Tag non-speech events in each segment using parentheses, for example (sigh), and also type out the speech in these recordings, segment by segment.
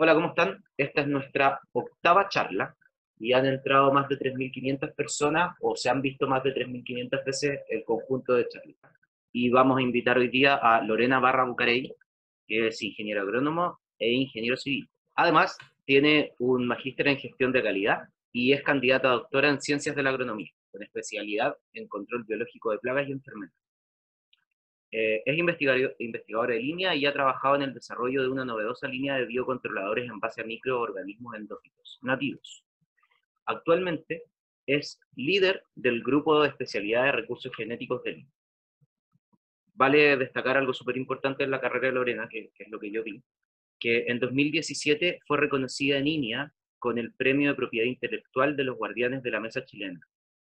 Hola, ¿cómo están? Esta es nuestra octava charla y han entrado más de 3.500 personas o se han visto más de 3.500 veces el conjunto de charlas. Y vamos a invitar hoy día a Lorena Barra Bucarey, que es ingeniero agrónomo e ingeniero civil. Además, tiene un magíster en gestión de calidad y es candidata a doctora en ciencias de la agronomía, con especialidad en control biológico de plagas y enfermedades. Eh, es investigador, de línea y ha trabajado en el desarrollo de una novedosa línea de biocontroladores en base a microorganismos endófitos nativos. Actualmente es líder del grupo de especialidad de recursos genéticos de línea. Vale destacar algo súper importante en la carrera de Lorena, que, es lo que yo vi, que en 2017 fue reconocida en INIA con el Premio de Propiedad Intelectual de los Guardianes de la Mesa Chilena,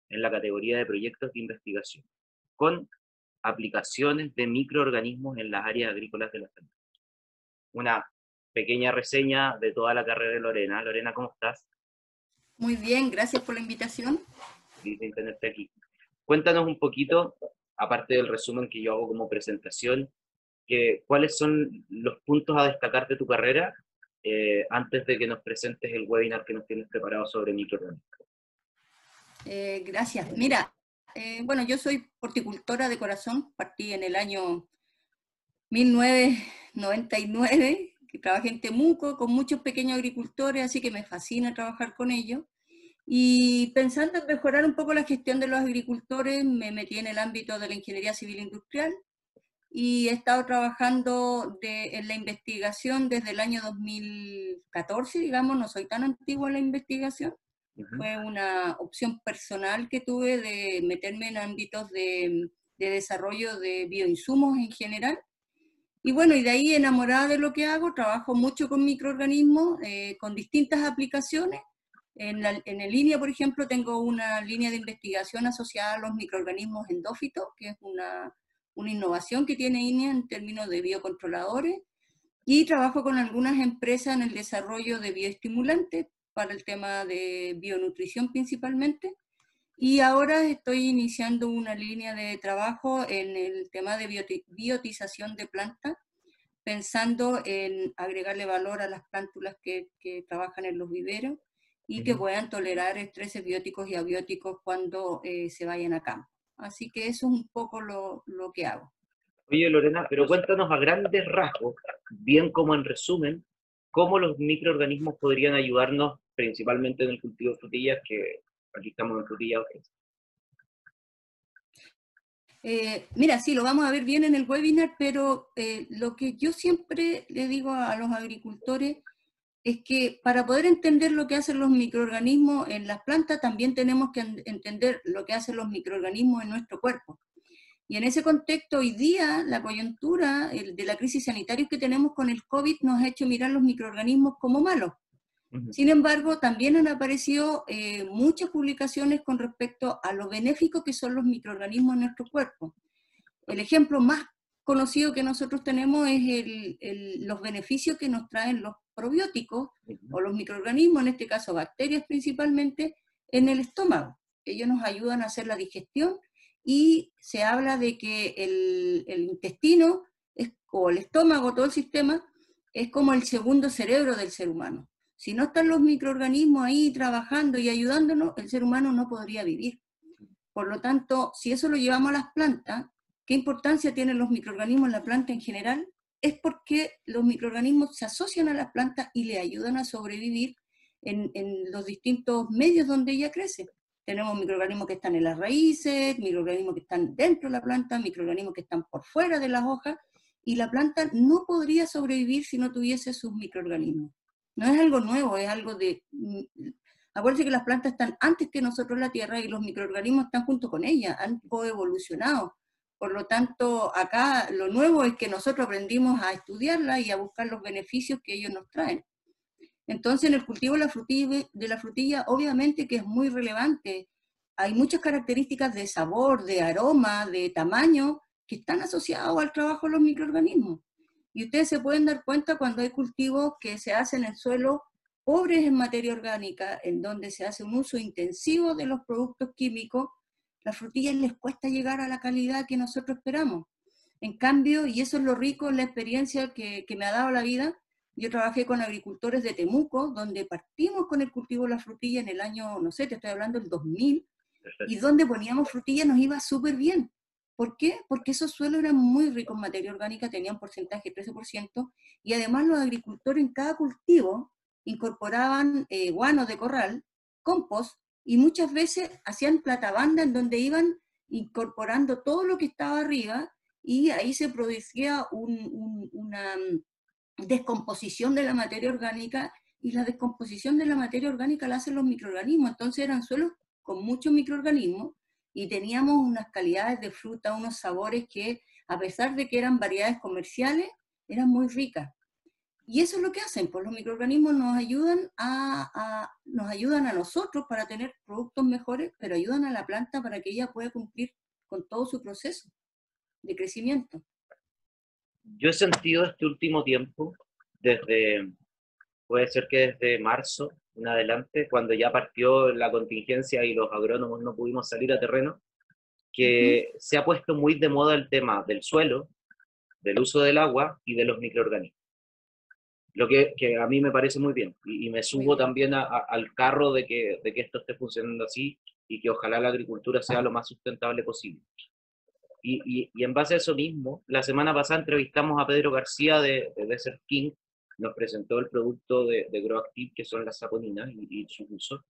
en la categoría de proyectos de investigación, con aplicaciones de microorganismos en las áreas agrícolas de la zona. Una pequeña reseña de toda la carrera de Lorena. Lorena, ¿cómo estás? Muy bien, gracias por la invitación. De tenerte aquí. Cuéntanos un poquito, aparte del resumen que yo hago como presentación, que, cuáles son los puntos a destacar de tu carrera eh, antes de que nos presentes el webinar que nos tienes preparado sobre microorganismos. Eh, gracias. Mira, eh, bueno, yo soy horticultora de corazón, partí en el año 1999, que trabajé en Temuco con muchos pequeños agricultores, así que me fascina trabajar con ellos. Y pensando en mejorar un poco la gestión de los agricultores, me metí en el ámbito de la ingeniería civil industrial y he estado trabajando en la investigación desde el año 2014, digamos, no soy tan antigua en la investigación, fue una opción personal que tuve de meterme en ámbitos de, desarrollo de bioinsumos en general. Y bueno, y de ahí enamorada de lo que hago, trabajo mucho con microorganismos, eh, con distintas aplicaciones. En, la, en línea, por ejemplo, tengo una línea de investigación asociada a los microorganismos endófitos, que es una, una innovación que tiene INEA en términos de biocontroladores. Y trabajo con algunas empresas en el desarrollo de bioestimulantes para el tema de bionutrición principalmente. Y ahora estoy iniciando una línea de trabajo en el tema de biotización de plantas, pensando en agregarle valor a las plántulas que, que trabajan en los viveros y que puedan tolerar estreses bióticos y abióticos cuando eh, se vayan a campo. Así que eso es un poco lo, lo que hago. Oye, Lorena, pero cuéntanos a grandes rasgos, bien como en resumen, cómo los microorganismos podrían ayudarnos principalmente en el cultivo de frutillas, que aquí estamos en frutillas. Eh, mira, sí, lo vamos a ver bien en el webinar, pero eh, lo que yo siempre le digo a, los agricultores es que para poder entender lo que hacen los microorganismos en las plantas, también tenemos que entender lo que hacen los microorganismos en nuestro cuerpo. Y en ese contexto, hoy día, la coyuntura de la crisis sanitaria que tenemos con el COVID nos ha hecho mirar los microorganismos como malos. Sin embargo, también han aparecido eh, muchas publicaciones con respecto a lo benéfico que son los microorganismos en nuestro cuerpo. El ejemplo más conocido que nosotros tenemos es los beneficios que nos traen los probióticos o los microorganismos, en este caso bacterias principalmente, en el estómago. Ellos nos ayudan a hacer la digestión y se habla de que el, el intestino es, o el estómago, todo el sistema, es como el segundo cerebro del ser humano. Si no están los microorganismos ahí trabajando y ayudándonos, el ser humano no podría vivir. Por lo tanto, si eso lo llevamos a las plantas, ¿qué importancia tienen los microorganismos en la planta en general? Es porque los microorganismos se asocian a las plantas y le ayudan a sobrevivir en, los distintos medios donde ella crece. Tenemos microorganismos que están en las raíces, microorganismos que están dentro de la planta, microorganismos que están por fuera de las hojas, y la planta no podría sobrevivir si no tuviese sus microorganismos. No es algo nuevo, es algo de... Mm, acuérdense que las plantas están antes que nosotros la Tierra y los microorganismos están junto con ellas, han coevolucionado. Por lo tanto, acá lo nuevo es que nosotros aprendimos a estudiarla y a buscar los beneficios que ellos nos traen. Entonces, en el cultivo de la frutilla, de la frutilla obviamente que es muy relevante. Hay muchas características de sabor, de aroma, de tamaño, que están asociados al trabajo de los microorganismos. Y ustedes se pueden dar cuenta cuando hay cultivos que se hacen en suelo pobres en materia orgánica, en donde se hace un uso intensivo de los productos químicos, las frutillas les cuesta llegar a la calidad que nosotros esperamos. En cambio, y eso es lo rico la experiencia que, que me ha dado la vida, Yo trabajé con agricultores de Temuco, donde partimos con el cultivo de la frutilla en el año, no sé, te estoy hablando del 2000, y donde poníamos frutilla nos iba súper bien. ¿Por qué? Porque esos suelos eran muy ricos en materia orgánica, tenían porcentaje 13%, y además los agricultores en cada cultivo incorporaban eh, guano de corral, compost, y muchas veces hacían platabanda en donde iban incorporando todo lo que estaba arriba y ahí se producía una descomposición de la materia orgánica y la descomposición de la materia orgánica la hacen los microorganismos. Entonces eran suelos con muchos microorganismos y teníamos unas calidades de fruta, unos sabores que a pesar de que eran variedades comerciales, eran muy ricas. Y eso es lo que hacen, pues los microorganismos nos ayudan a, nos ayudan a nosotros para tener productos mejores, pero ayudan a la planta para que ella pueda cumplir con todo su proceso de crecimiento. Yo he sentido este último tiempo, desde, puede ser que desde marzo en adelante, cuando ya partió la contingencia y los agrónomos no pudimos salir a terreno, que se ha puesto muy de moda el tema del suelo, del uso del agua y de los microorganismos lo que, que, a mí me parece muy bien. Y, me subo también al carro de que, de que esto esté funcionando así y que ojalá la agricultura sea lo más sustentable posible. Y, y, en base a eso mismo, la semana pasada entrevistamos a Pedro García de, de Desert King, nos presentó el producto de, de GrowActive, que son las saponinas y, y su uso.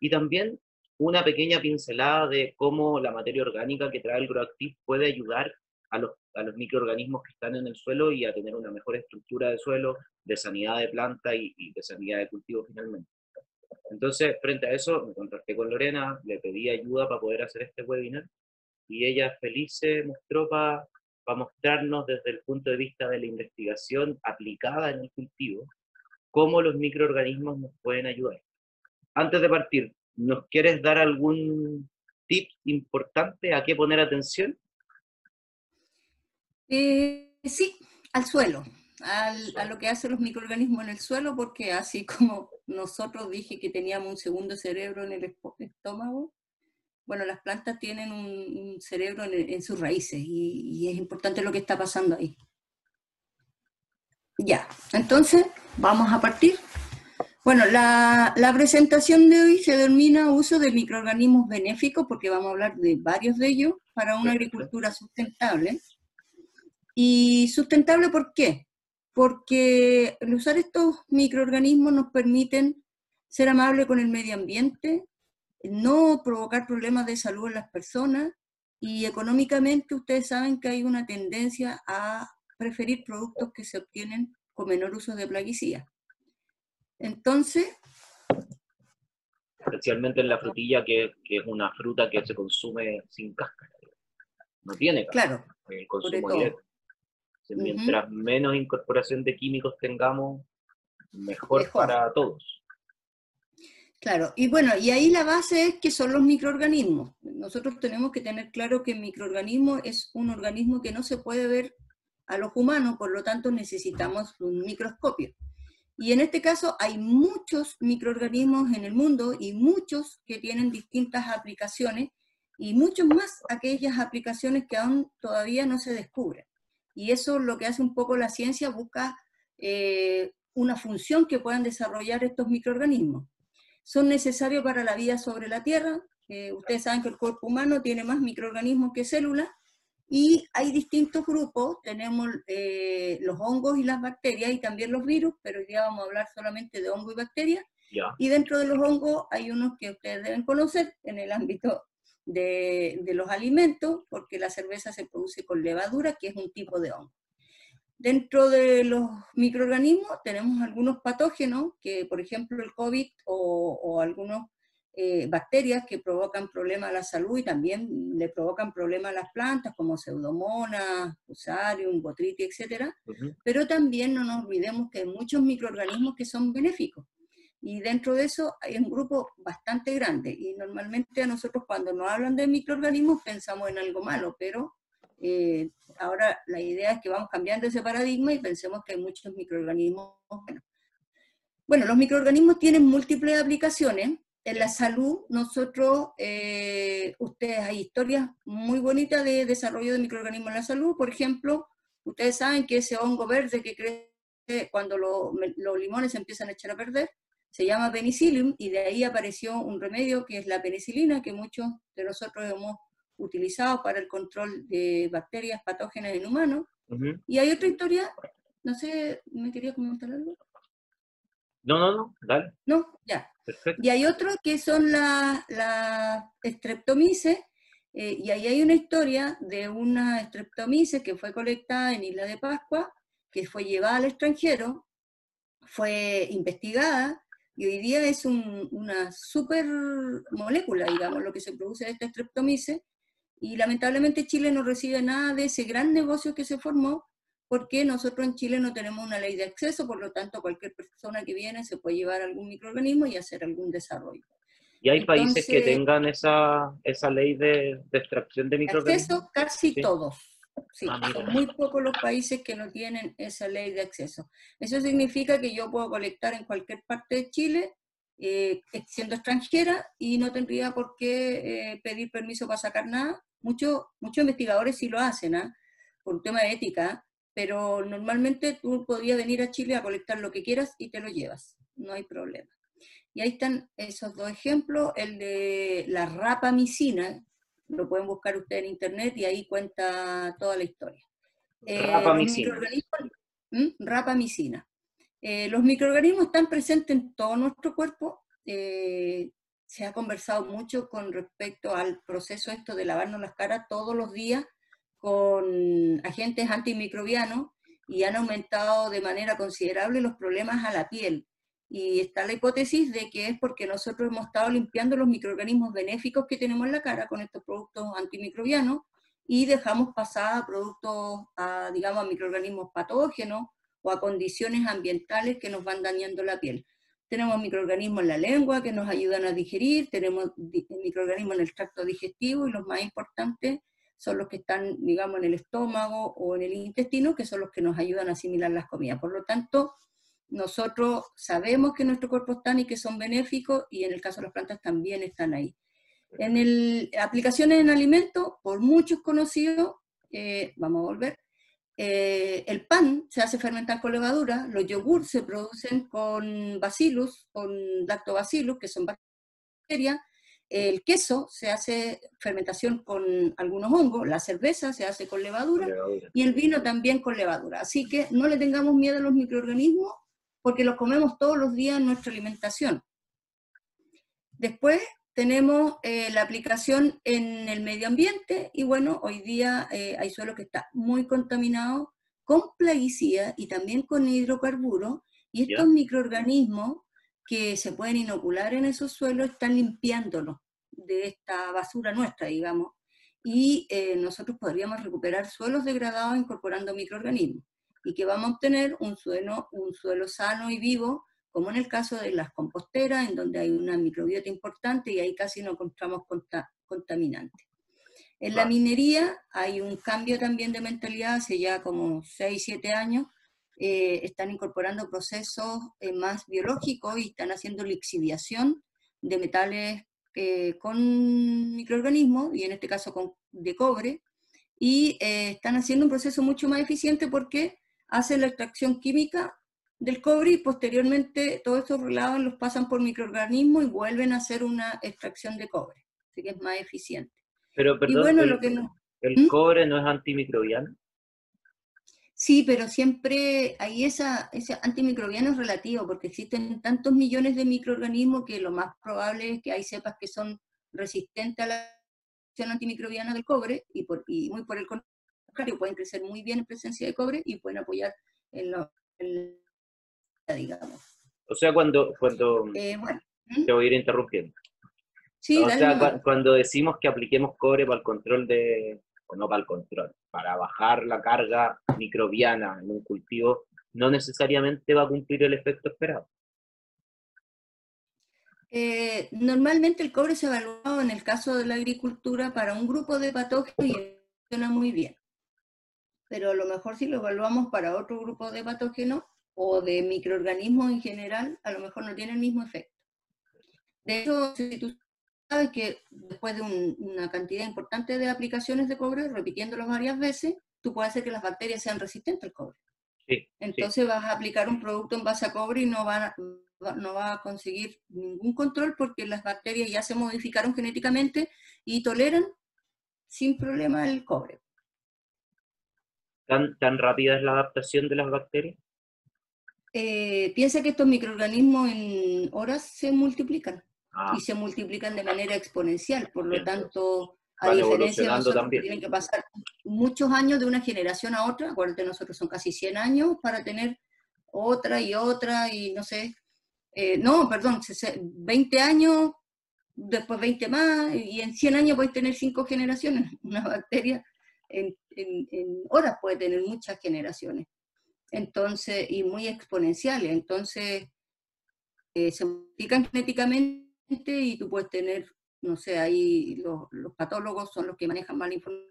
Y también una pequeña pincelada de cómo la materia orgánica que trae el GrowActive puede ayudar a los, a los microorganismos que están en el suelo y a tener una mejor estructura de suelo, de sanidad de planta y, de sanidad de cultivo finalmente. Entonces, frente a eso, me contacté con Lorena, le pedí ayuda para poder hacer este webinar y ella feliz se mostró para mostrarnos desde el punto de vista de la investigación aplicada en el cultivo, cómo los microorganismos nos pueden ayudar. Antes de partir, ¿nos quieres dar algún tip importante a qué poner atención? Eh, sí, al suelo a lo que hacen los microorganismos en el suelo, porque así (laughs) como nosotros dije que teníamos un segundo cerebro en el estómago, bueno, las plantas tienen un, cerebro en, sus raíces y, es importante lo que está pasando ahí. Ya, entonces vamos a partir. Bueno, la, la, presentación de hoy se denomina uso de microorganismos benéficos, porque vamos a hablar de varios de ellos para una agricultura sustentable. ¿Y sustentable por qué? porque el usar estos microorganismos nos permiten ser amables con el medio ambiente, no provocar problemas de salud en las personas y económicamente ustedes saben que hay una tendencia a preferir productos que se obtienen con menor uso de plaguicidas. Entonces... Especialmente en la frutilla, que, es una fruta que se consume sin cáscara. No tiene cáscara. Claro. El consumo directo. Mientras menos incorporación de químicos tengamos, mejor, para todos. Claro, y bueno, y ahí la base es que son los microorganismos. Nosotros tenemos que tener claro que el microorganismo es un organismo que no se puede ver a los humanos, por lo tanto necesitamos un microscopio. Y en este caso hay muchos microorganismos en el mundo y muchos que tienen distintas aplicaciones y muchos más aquellas aplicaciones que aún todavía no se descubren. Y eso lo que hace un poco la ciencia, busca eh, una función que puedan desarrollar estos microorganismos. Son necesarios para la vida sobre la Tierra. ustedes saben que el cuerpo humano tiene más microorganismos que células y hay distintos grupos. Tenemos eh, los hongos y las bacterias y también los virus, pero hoy día vamos a hablar solamente de hongos y bacterias. Y dentro de los hongos hay unos que ustedes deben conocer en el ámbito de, los alimentos, porque la cerveza se produce con levadura, que es un tipo de hongo. Dentro de los microorganismos tenemos algunos patógenos, que por ejemplo el COVID o, o algunas eh, bacterias que provocan problemas a la salud y también le provocan problemas a las plantas, como pseudomonas, fusarium, botrytis, etc. Pero también no nos olvidemos que hay muchos microorganismos que son benéficos. Y dentro de eso hay un grupo bastante grande. Y normalmente a nosotros cuando nos hablan de microorganismos pensamos en algo malo, pero eh, ahora la idea es que vamos cambiando ese paradigma y pensemos que hay muchos microorganismos buenos. Bueno, los microorganismos tienen múltiples aplicaciones. En la salud, nosotros, eh, ustedes, hay historias muy bonitas de desarrollo de microorganismos en la salud. Por ejemplo, ustedes saben que ese hongo verde que crece cuando los limones se empiezan a echar a perder, se llama penicillium y de ahí apareció un remedio que es la penicilina que muchos de nosotros hemos utilizado para el control de bacterias patógenas en humanos. Y hay otra historia, no sé, ¿me quería comentar algo? No, no, no, dale. No, ya. Y hay otro que son las la streptomices, eh, y ahí hay una historia de una streptomices que fue colectada en Isla de Pascua, que fue llevada al extranjero, fue investigada, y hoy día es una super molécula, digamos, lo que se produce de esta streptomices, y lamentablemente Chile no recibe nada de ese gran negocio que se formó, porque nosotros en Chile no tenemos una ley de acceso, por lo tanto cualquier persona que viene se puede llevar algún microorganismo y hacer algún desarrollo. ¿Y hay países que tengan esa, esa ley de, extracción de microorganismos? Acceso casi todos. Sí, ah, son muy pocos los países que no tienen esa ley de acceso. Eso significa que yo puedo colectar en cualquier parte de Chile, eh, siendo extranjera, y no tendría por qué eh, pedir permiso para sacar nada. Muchos muchos investigadores sí lo hacen, ¿ah? por un tema de ética, pero normalmente tú podrías venir a Chile a colectar lo que quieras y te lo llevas, no hay problema. Y ahí están esos dos ejemplos, el de la rapamicina, lo pueden buscar ustedes en internet y ahí cuenta toda la historia. Eh, rapamicina. ¿Mm? Rapamicina. Eh, los microorganismos están presentes en todo nuestro cuerpo. Eh, se ha conversado mucho con respecto al proceso esto de lavarnos las caras todos los días con agentes antimicrobianos y han aumentado de manera considerable los problemas a la piel. Y está la hipótesis de que es porque nosotros hemos estado limpiando los microorganismos benéficos que tenemos en la cara con estos productos antimicrobianos y dejamos pasar a productos, digamos, a microorganismos patógenos o a condiciones ambientales que nos van dañando la piel. Tenemos microorganismos en la lengua que nos ayudan a digerir, tenemos microorganismos en el tracto digestivo y los más importantes son los que están, digamos, en el estómago o en el intestino, que son los que nos ayudan a asimilar las comidas. Por lo tanto, nosotros sabemos que nuestro cuerpo están y que son benéficos y en el caso de las plantas también están ahí. En el, aplicaciones en alimentos, por muchos conocidos, eh, vamos a volver, eh, el pan se hace fermentar con levadura, los yogurts se producen con bacillus, con lactobacillus, que son bacterias, el queso se hace fermentación con algunos hongos, la cerveza se hace con levadura, y el vino también con levadura. Así que no le tengamos miedo a los microorganismos porque los comemos todos los días en nuestra alimentación. Después tenemos eh, la aplicación en el medio ambiente y bueno, hoy día eh, hay suelo que está muy contaminado con plaguicida y también con hidrocarburos y estos microorganismos que se pueden inocular en esos suelos están limpiándolos de esta basura nuestra, digamos, y eh, nosotros podríamos recuperar suelos degradados incorporando microorganismos y que vamos a obtener un suelo, un suelo sano y vivo, como en el caso de las composteras, en donde hay una microbiota importante y ahí casi no encontramos contaminantes. En la minería hay un cambio también de mentalidad, hace ya como 6, 7 años, eh, están incorporando procesos eh, más biológicos y están haciendo lixiviación de metales eh, con microorganismos, y en este caso con, de cobre, y están haciendo un proceso mucho más eficiente porque hacen la extracción química del cobre y posteriormente todos estos relados los pasan por microorganismos y vuelven a hacer una extracción de cobre. Así que es más eficiente. Pero, perdón, bueno, el, lo que no... ¿el ¿Mm? cobre no es antimicrobiano? Sí, pero siempre hay esa, ese antimicrobiano es relativo, porque existen tantos millones de microorganismos que lo más probable es que hay cepas que son resistentes a la acción antimicrobiana del cobre y, por, y muy por el contrario, pueden crecer muy bien en presencia de cobre y pueden apoyar en lo, digamos. O sea, cuando, cuando eh, ¿Mm? te voy a ir interrumpiendo. Sí, o sea, cuando decimos que apliquemos cobre para el control de, no para el control, para bajar la carga microbiana en un cultivo, no necesariamente va a cumplir el efecto esperado. Eh, normalmente el cobre se evalúa en el caso de la agricultura para un grupo de patógenos y funciona muy bien. Pero a lo mejor si lo evaluamos para otro grupo de patógenos o de microorganismos en general, a lo mejor no tiene el mismo efecto. De hecho, si tú sabes que después de una cantidad importante de aplicaciones de cobre, repitiéndolo varias veces, tú puedes hacer que las bacterias sean resistentes al cobre. Entonces vas a aplicar un producto en base a cobre y no va, no va a conseguir ningún control porque las bacterias ya se modificaron genéticamente y toleran sin problema el cobre. ¿Tan, tan rápida es la adaptación de las bacterias? Eh, piensa que estos microorganismos en horas se multiplican ah. y se multiplican de manera exponencial, por lo tanto, a diferencia de nosotros tienen que pasar muchos años de una generación a otra, acuérdate, nosotros son casi 100 años para tener otra y otra y no sé, eh, no, perdón, 20 años, después 20 más, y en 100 años puedes tener 5 generaciones. (laughs) Una bacteria en, horas puede tener muchas generaciones. Entonces, y muy exponenciales. Entonces, eh, se multiplican genéticamente y tú puedes tener, no sé, ahí los, los patólogos son los que manejan mal información,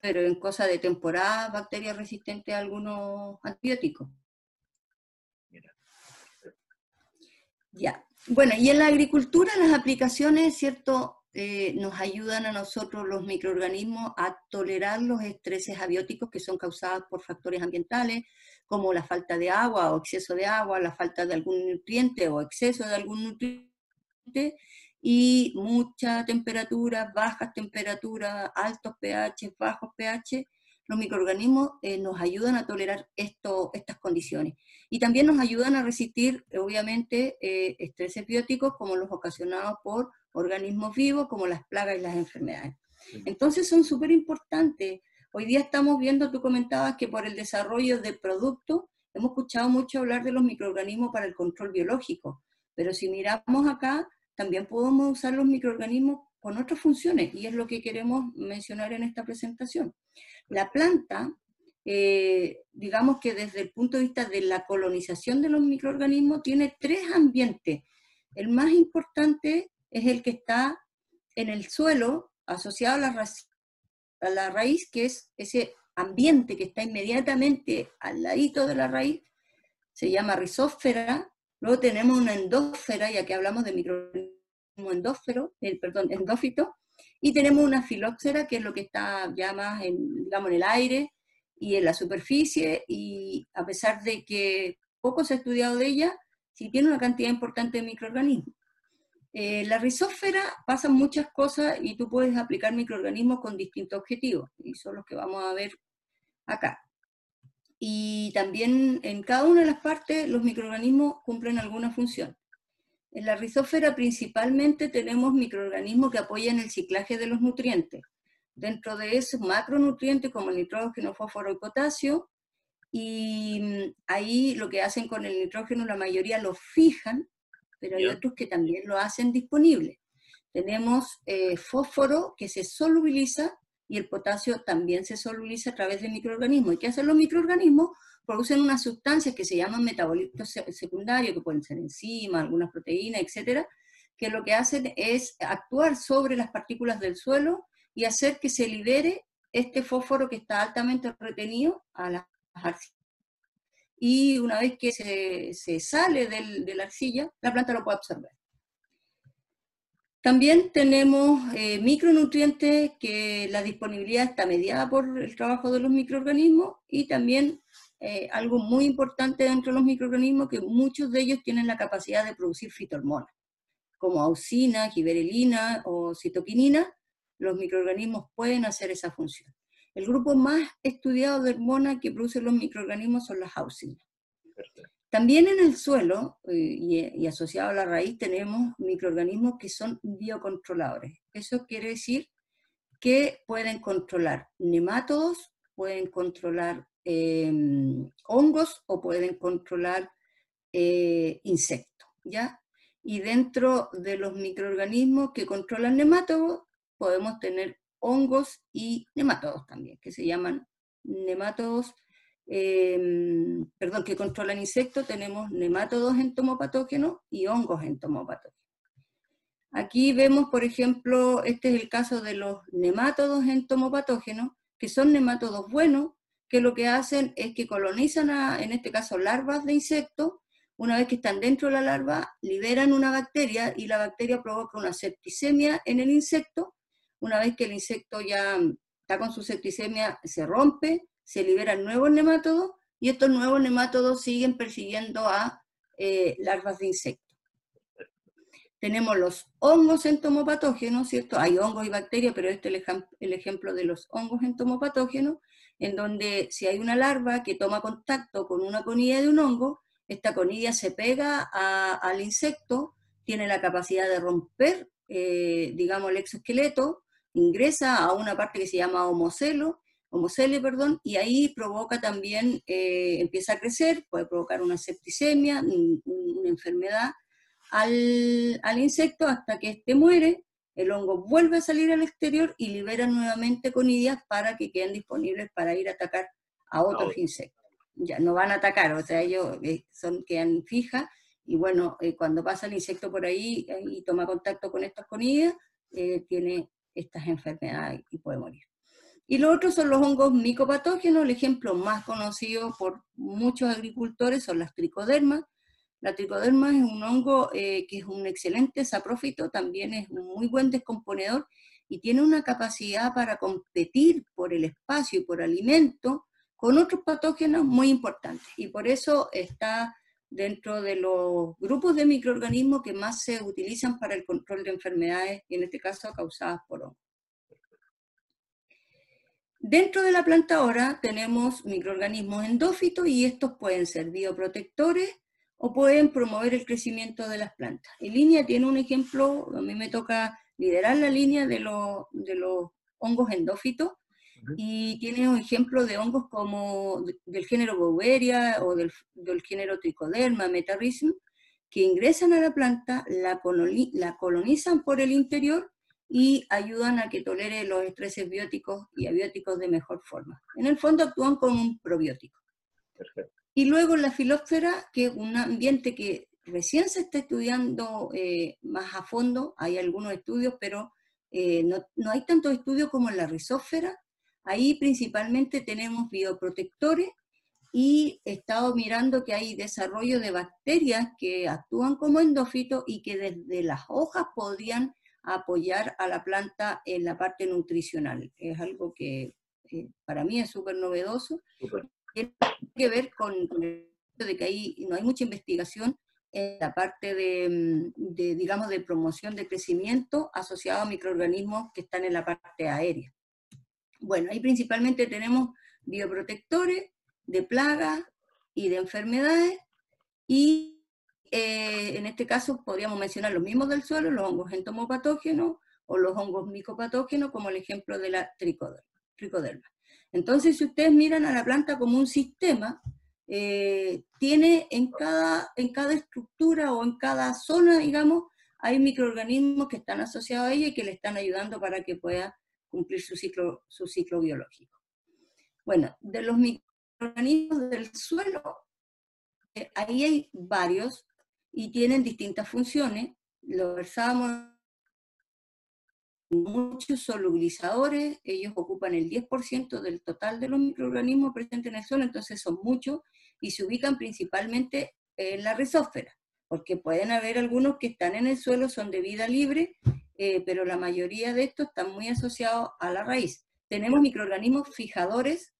pero en cosa de temporada, bacterias resistentes a algunos antibióticos. Ya. Bueno, y en la agricultura las aplicaciones, ¿cierto? Eh, nos ayudan a nosotros los microorganismos a tolerar los estreses abióticos que son causados por factores ambientales, como la falta de agua o exceso de agua, la falta de algún nutriente o exceso de algún nutriente, y mucha temperatura, bajas temperaturas, altos pH, bajos pH, los microorganismos eh, nos ayudan a tolerar esto, estas condiciones. Y también nos ayudan a resistir, obviamente, eh, estreses bióticos como los ocasionados por organismos vivos, como las plagas y las enfermedades. Entonces son súper importantes. Hoy día estamos viendo, tú comentabas que por el desarrollo de productos, hemos escuchado mucho hablar de los microorganismos para el control biológico, pero si miramos acá, también podemos usar los microorganismos con otras funciones, y es lo que queremos mencionar en esta presentación. La planta, eh, digamos que desde el punto de vista de la colonización de los microorganismos, tiene tres ambientes. El más importante es el que está en el suelo, asociado a la, a la raíz, que es ese ambiente que está inmediatamente al ladito de la raíz, se llama rizósfera. Luego tenemos una endósfera, ya que hablamos de microorganismos endósfero, el, perdón, endófito, y tenemos una filóxera, que es lo que está ya más en, digamos, en el aire y en la superficie, y a pesar de que poco se ha estudiado de ella, sí tiene una cantidad importante de microorganismos. Eh, la rizósfera pasan muchas cosas y tú puedes aplicar microorganismos con distintos objetivos, y son los que vamos a ver acá. Y también en cada una de las partes los microorganismos cumplen alguna función. En la rizósfera principalmente tenemos microorganismos que apoyan el ciclaje de los nutrientes. Dentro de esos macronutrientes como el nitrógeno, fósforo y potasio, y mm, ahí lo que hacen con el nitrógeno la mayoría lo fijan, pero hay otros que también lo hacen disponible. Tenemos eh, fósforo que se solubiliza y el potasio también se solubiliza a través de microorganismos. ¿Y qué hacen los microorganismos? Producen unas sustancias que se llaman metabolitos secundarios, que pueden ser enzimas, algunas proteínas, etcétera, que lo que hacen es actuar sobre las partículas del suelo y hacer que se libere este fósforo que está altamente retenido a las arcillas. Y una vez que se, sale de la arcilla, la planta lo puede absorber. También tenemos eh, micronutrientes que la disponibilidad está mediada por el trabajo de los microorganismos y también eh, algo muy importante dentro de los microorganismos, que muchos de ellos tienen la capacidad de producir fitohormonas, como auxina, giberelina o citoquinina, los microorganismos pueden hacer esa función. El grupo más estudiado de hormonas que producen los microorganismos son las auxinas. También en el suelo eh, y, y, asociado a la raíz tenemos microorganismos que son biocontroladores. Eso quiere decir que pueden controlar nematodos, pueden controlar Em, hongos o pueden controlar eh, insectos, ¿ya? Y dentro de los microorganismos que controlan nematodos, podemos tener hongos y nematodos también, que se llaman nematodos, em, perdón, que controlan insectos, tenemos nematodos entomopatógenos y hongos entomopatógenos. Aquí vemos, por ejemplo, este es el caso de los nematodos entomopatógenos, que son nematodos buenos, que lo que hacen es que colonizan, en este caso, larvas de insectos. Una vez que están dentro de la larva, liberan una bacteria y la bacteria provoca una septicemia en el insecto. Una vez que el insecto ya está con su septicemia, se rompe, se liberan nuevos nematodos y estos nuevos nemátodos siguen persiguiendo a eh, larvas de insectos. Tenemos los hongos entomopatógenos, ¿cierto? Hay hongos y bacterias, pero este es el, ejemplo de los hongos entomopatógenos, en donde si hay una larva que toma contacto con una conilla de un hongo, esta conilla se pega al insecto, tiene la capacidad de romper, eh, digamos, el exoesqueleto, ingresa a una parte que se llama homocelo, homocele, perdón, y ahí provoca también, eh, empieza a crecer, puede provocar una septicemia, una enfermedad al, insecto hasta que éste muere, el hongo vuelve a salir al exterior y libera nuevamente conillas para que queden disponibles para ir a atacar a otros insectos. Ya no van a atacar, o sea, ellos eh, son, quedan fijas y bueno, eh, cuando pasa el insecto por ahí eh, y toma contacto con estas conillas, tiene estas enfermedades y puede morir. Y los otros son los hongos micopatógenos, el ejemplo más conocido por muchos agricultores son las tricodermas, la tricoderma es un hongo eh, que es un excelente saprófito, también es un muy buen descomponedor y tiene una capacidad para competir por el espacio y por alimento con otros patógenos muy importantes. Y por eso está dentro de los grupos de microorganismos que más se utilizan para el control de enfermedades, y en este caso causadas por hongos. Dentro de la planta ahora tenemos microorganismos endófitos y estos pueden ser bioprotectores o pueden promover el crecimiento de las plantas. En línea tiene un ejemplo, a mí me toca liderar la línea de, los, de los hongos endófitos, y tiene un ejemplo de hongos como del género Boweria o del, del género Trichoderma, Metarrhism, que ingresan a la planta, la, la, colonizan por el interior y ayudan a que tolere los estreses bióticos y abióticos de mejor forma. En el fondo actúan como un probiótico. Perfecto. Y luego la filósfera, que es un ambiente que recién se está estudiando eh, más a fondo, hay algunos estudios, pero eh, no, hay tantos estudios como en la rizósfera. Ahí principalmente tenemos bioprotectores y he estado mirando que hay desarrollo de bacterias que actúan como endófitos y que desde las hojas podrían apoyar a la planta en la parte nutricional. Es algo que eh, para mí es súper novedoso tiene que ver con, el hecho de que ahí no hay mucha investigación en la parte mm, de, digamos, de promoción de crecimiento asociado a microorganismos que están en la parte aérea. Bueno, ahí principalmente tenemos bioprotectores de plagas y de enfermedades y eh, en este caso podríamos mencionar los mismos del suelo, los hongos entomopatógenos o los hongos micopatógenos como el ejemplo de la tricoderma. Entonces, si ustedes miran a la planta como un sistema, eh, tiene en cada, en cada estructura o en cada zona, digamos, hay microorganismos que están asociados a ella y que le están ayudando para que pueda cumplir su ciclo, su ciclo biológico. Bueno, de los microorganismos del suelo, eh, ahí hay varios y tienen distintas funciones. Lo versamos muchos solubilizadores, ellos ocupan el 10% del total de los microorganismos presentes en el suelo, entonces son muchos y se ubican principalmente en la rizósfera, porque pueden haber algunos que están en el suelo, son de vida libre, eh, pero la mayoría de estos están muy asociados a la raíz. Tenemos microorganismos fijadores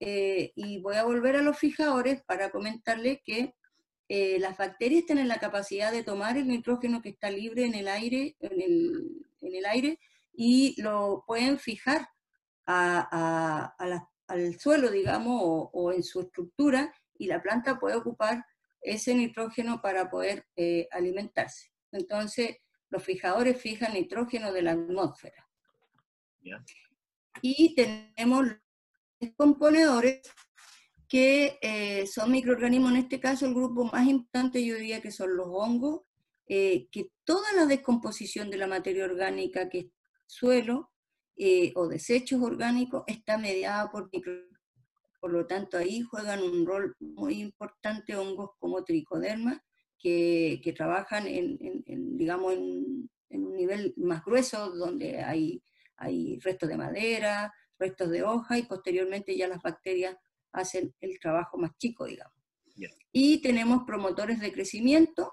eh, y voy a volver a los fijadores para comentarles que eh, las bacterias tienen la capacidad de tomar el nitrógeno que está libre en el aire, en el, en el aire y lo pueden fijar al suelo, digamos, o, en su estructura, y la planta puede ocupar ese nitrógeno para poder eh, alimentarse. Entonces, los fijadores fijan nitrógeno de la atmósfera. Y tenemos los componedores que eh, son microorganismos, en este caso el grupo más importante yo diría que son los hongos, eh, que toda la descomposición de la materia orgánica que suelo eh, o desechos orgánicos está mediada por. Por lo tanto, ahí juegan un rol muy importante hongos como tricoderma, que, que trabajan en, digamos, en, un nivel más grueso, donde hay, hay restos de madera, restos de hoja, y posteriormente ya las bacterias hacen el trabajo más chico, digamos. Y tenemos promotores de crecimiento,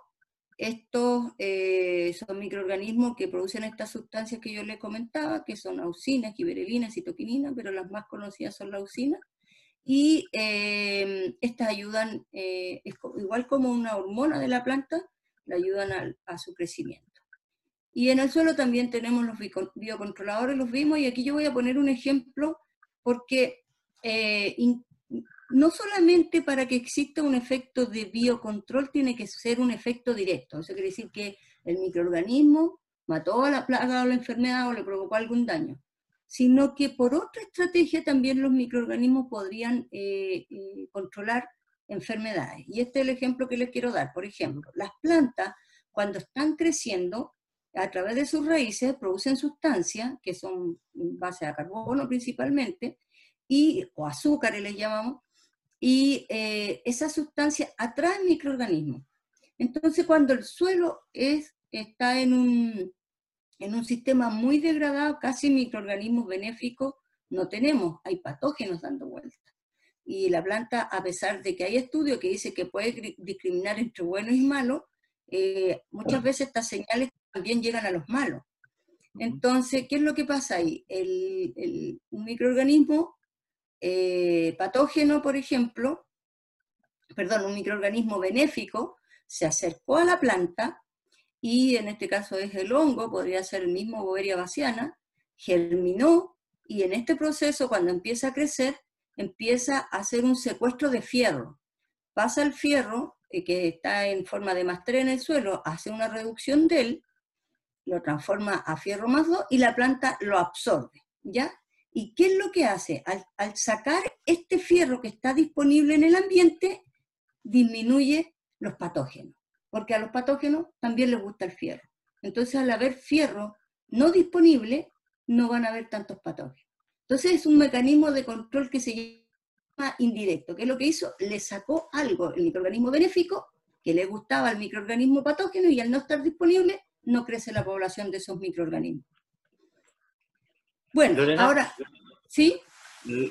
estos eh, son microorganismos que producen estas sustancias que yo les comentaba, que son auxinas, giberelinas, citoquininas, pero las más conocidas son la auxina, y eh, estas ayudan, eh, igual como una hormona de la planta, le ayudan a, su crecimiento. Y en el suelo también tenemos los biocontroladores, los vimos, y aquí yo voy a poner un ejemplo porque eh, no solamente para que exista un efecto de biocontrol tiene que ser un efecto directo, eso quiere decir que el microorganismo mató a la plaga o la enfermedad o le provocó algún daño sino que por otra estrategia también los microorganismos podrían eh, eh, controlar enfermedades. Y este es el ejemplo que les quiero dar. Por ejemplo, las plantas, cuando están creciendo, a través de sus raíces producen sustancias, que son base a carbono principalmente, y, o azúcares les llamamos, y eh, esas sustancias atraen microorganismos. Entonces, cuando el suelo es, está en un, en un sistema muy degradado, casi microorganismos benéficos no tenemos, hay patógenos dando vueltas. Y la planta, a pesar de que hay estudios que dicen que puede discriminar entre buenos y malos, eh, muchas veces estas señales también llegan a los malos. Entonces, ¿qué es lo que pasa ahí? El, un microorganismo eh, patógeno, por ejemplo, perdón, un microorganismo benéfico, se acercó a la planta, y en este caso es el hongo, podría ser el mismo Boveria baciana, germinó y en este proceso cuando empieza a crecer, empieza a hacer un secuestro de fierro. Pasa el fierro, eh, que está en forma de 3 en el suelo, hace una reducción de él, lo transforma a fierro más 2 y la planta lo absorbe, ¿ya? ¿Y qué es lo que hace? Al, sacar este fierro que está disponible en el ambiente, disminuye los patógenos porque a los patógenos también les gusta el fierro. Entonces, al haber fierro no disponible, no van a haber tantos patógenos. Entonces, es un mecanismo de control que se llama indirecto. ¿Qué es lo que hizo? Le sacó algo, el microorganismo benéfico, que le gustaba al microorganismo patógeno y al no estar disponible, no crece la población de esos microorganismos. Bueno, ahora, ¿sí?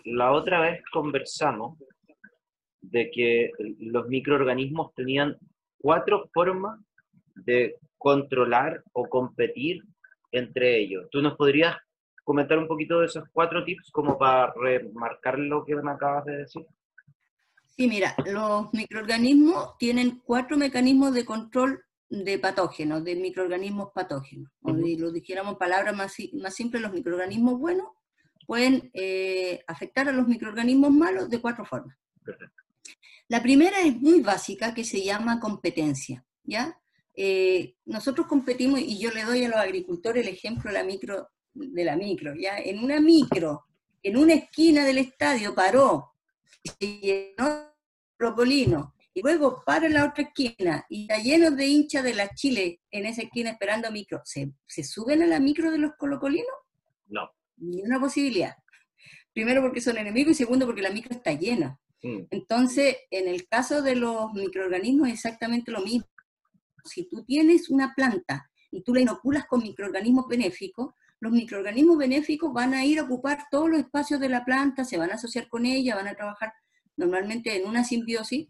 La otra vez conversamos de que los microorganismos tenían cuatro formas de controlar o competir entre ellos. ¿Tú nos podrías comentar un poquito de esos cuatro tips como para remarcar lo que me acabas de decir? Sí, mira, los microorganismos tienen cuatro mecanismos de control de patógenos, de microorganismos patógenos. O lo dijéramos palabras más, más simples, los microorganismos buenos pueden eh, afectar a los microorganismos malos de cuatro formas. Perfecto. La primera es muy básica, que se llama competencia, ¿ya? Eh, nosotros competimos, y yo le doy a los agricultores el ejemplo de la micro, de la micro, ¿ya? En una micro, en una esquina del estadio paró, se llenó propolino, y luego para en la otra esquina, y está lleno de hinchas de la Chile en esa esquina esperando micro, ¿se, ¿se suben a la micro de los colocolinos? No. Ni una posibilidad. Primero porque son enemigos y segundo porque la micro está llena. Mm. Entonces, en el caso de los microorganismos es exactamente lo mismo. Si tú tienes una planta y tú la inoculas con microorganismos benéficos, los microorganismos benéficos van a ir a ocupar todos los espacios de la planta, se van a asociar con ella, van a trabajar normalmente en una simbiosis,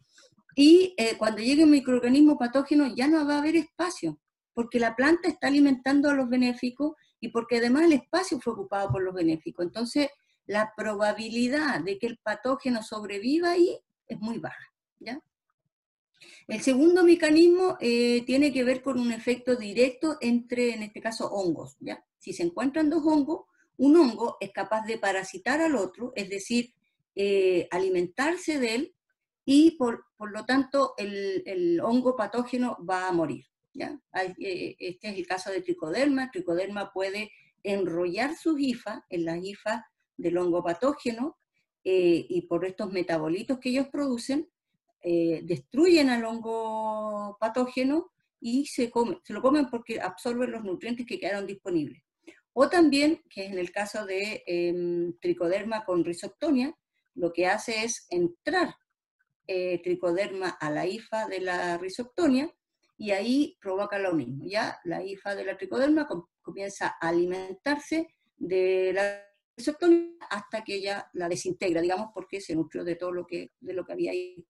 y eh, cuando llegue un microorganismo patógeno ya no va a haber espacio, porque la planta está alimentando a los benéficos y porque además el espacio fue ocupado por los benéficos. Entonces, la probabilidad de que el patógeno sobreviva ahí es muy baja. ¿ya? El segundo mecanismo eh, tiene que ver con un efecto directo entre, en este caso, hongos. ¿ya? Si se encuentran dos hongos, un hongo es capaz de parasitar al otro, es decir, eh, alimentarse de él, y por, lo tanto el, hongo patógeno va a morir. ¿ya? Eh, este es el caso de tricoderma. Tricoderma puede enrollar sus hifas, en las hifas del hongo patógeno eh, y por estos metabolitos que ellos producen, eh, destruyen al hongo patógeno y se, se lo comen porque absorben los nutrientes que quedaron disponibles. O también, que es en el caso de em, tricoderma con risoctonia, lo que hace es entrar eh, tricoderma a la hifa de la risoctonia y ahí provoca lo mismo. Ya la hifa de la tricoderma comienza a alimentarse de la hasta que ella la desintegra, digamos, porque se nutrió de todo lo que, de lo que había ahí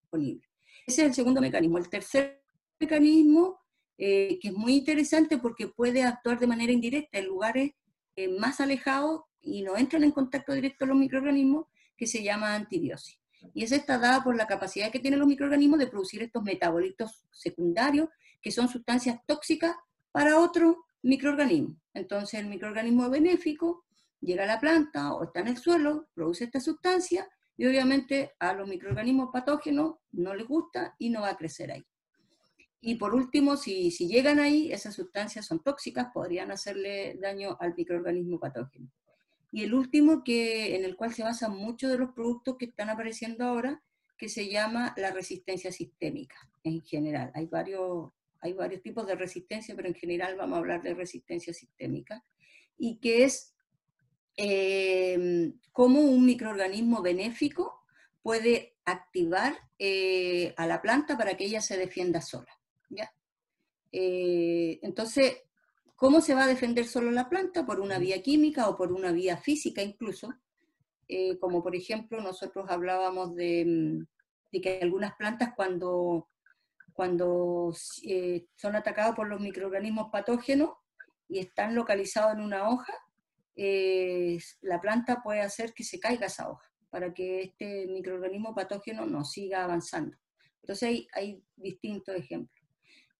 disponible. Ese es el segundo mecanismo. El tercer mecanismo, eh, que es muy interesante porque puede actuar de manera indirecta en lugares eh, más alejados y no entran en contacto directo los microorganismos, que se llama antibiosis. Y esa está dada por la capacidad que tienen los microorganismos de producir estos metabolitos secundarios, que son sustancias tóxicas para otro microorganismo. Entonces el microorganismo benéfico llega a la planta o está en el suelo, produce esta sustancia y obviamente a los microorganismos patógenos no les gusta y no va a crecer ahí. Y por último, si, si llegan ahí, esas sustancias son tóxicas, podrían hacerle daño al microorganismo patógeno. Y el último, que, en el cual se basan muchos de los productos que están apareciendo ahora, que se llama la resistencia sistémica en general. Hay varios, hay varios tipos de resistencia, pero en general vamos a hablar de resistencia sistémica, y que es eh, cómo un microorganismo benéfico puede activar eh, a la planta para que ella se defienda sola. ¿ya? Eh, entonces, ¿Cómo se va a defender solo la planta? Por una vía química o por una vía física incluso. Eh, como por ejemplo, nosotros hablábamos mm, de, que algunas plantas cuando, cuando eh, son atacadas por los microorganismos patógenos y están localizados en una hoja, eh, la planta puede hacer que se caiga esa hoja para que este microorganismo patógeno no siga avanzando. Entonces hay distintos ejemplos.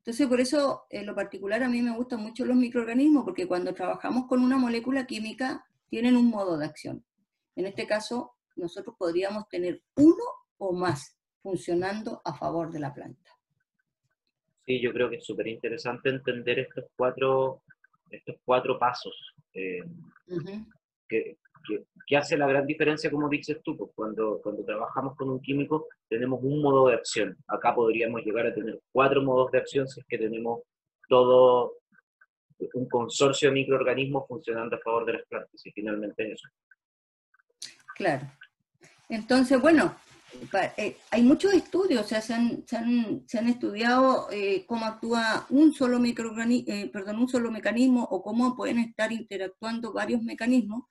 Entonces, por eso, en lo particular, a mí me gustan mucho los microorganismos, porque cuando trabajamos con una molécula química, tienen un modo de acción. En este caso, nosotros podríamos tener uno o más funcionando a favor de la planta. Sí, yo creo que es súper interesante entender estos cuatro, estos cuatro pasos. Eh, que, ¿Qué hace la gran diferencia, como dices tú, pues cuando, cuando trabajamos con un químico tenemos un modo de acción. Acá podríamos llegar a tener cuatro modos de acción si es que tenemos todo un consorcio de microorganismos funcionando a favor de las plantas, y finalmente eso. Claro. Entonces, bueno, eh, hay muchos estudios, o sea, se han, se han, se han estudiado eh, cómo actúa un solo, microorganismo, eh, perdón, un solo mecanismo o cómo pueden estar interactuando varios mecanismos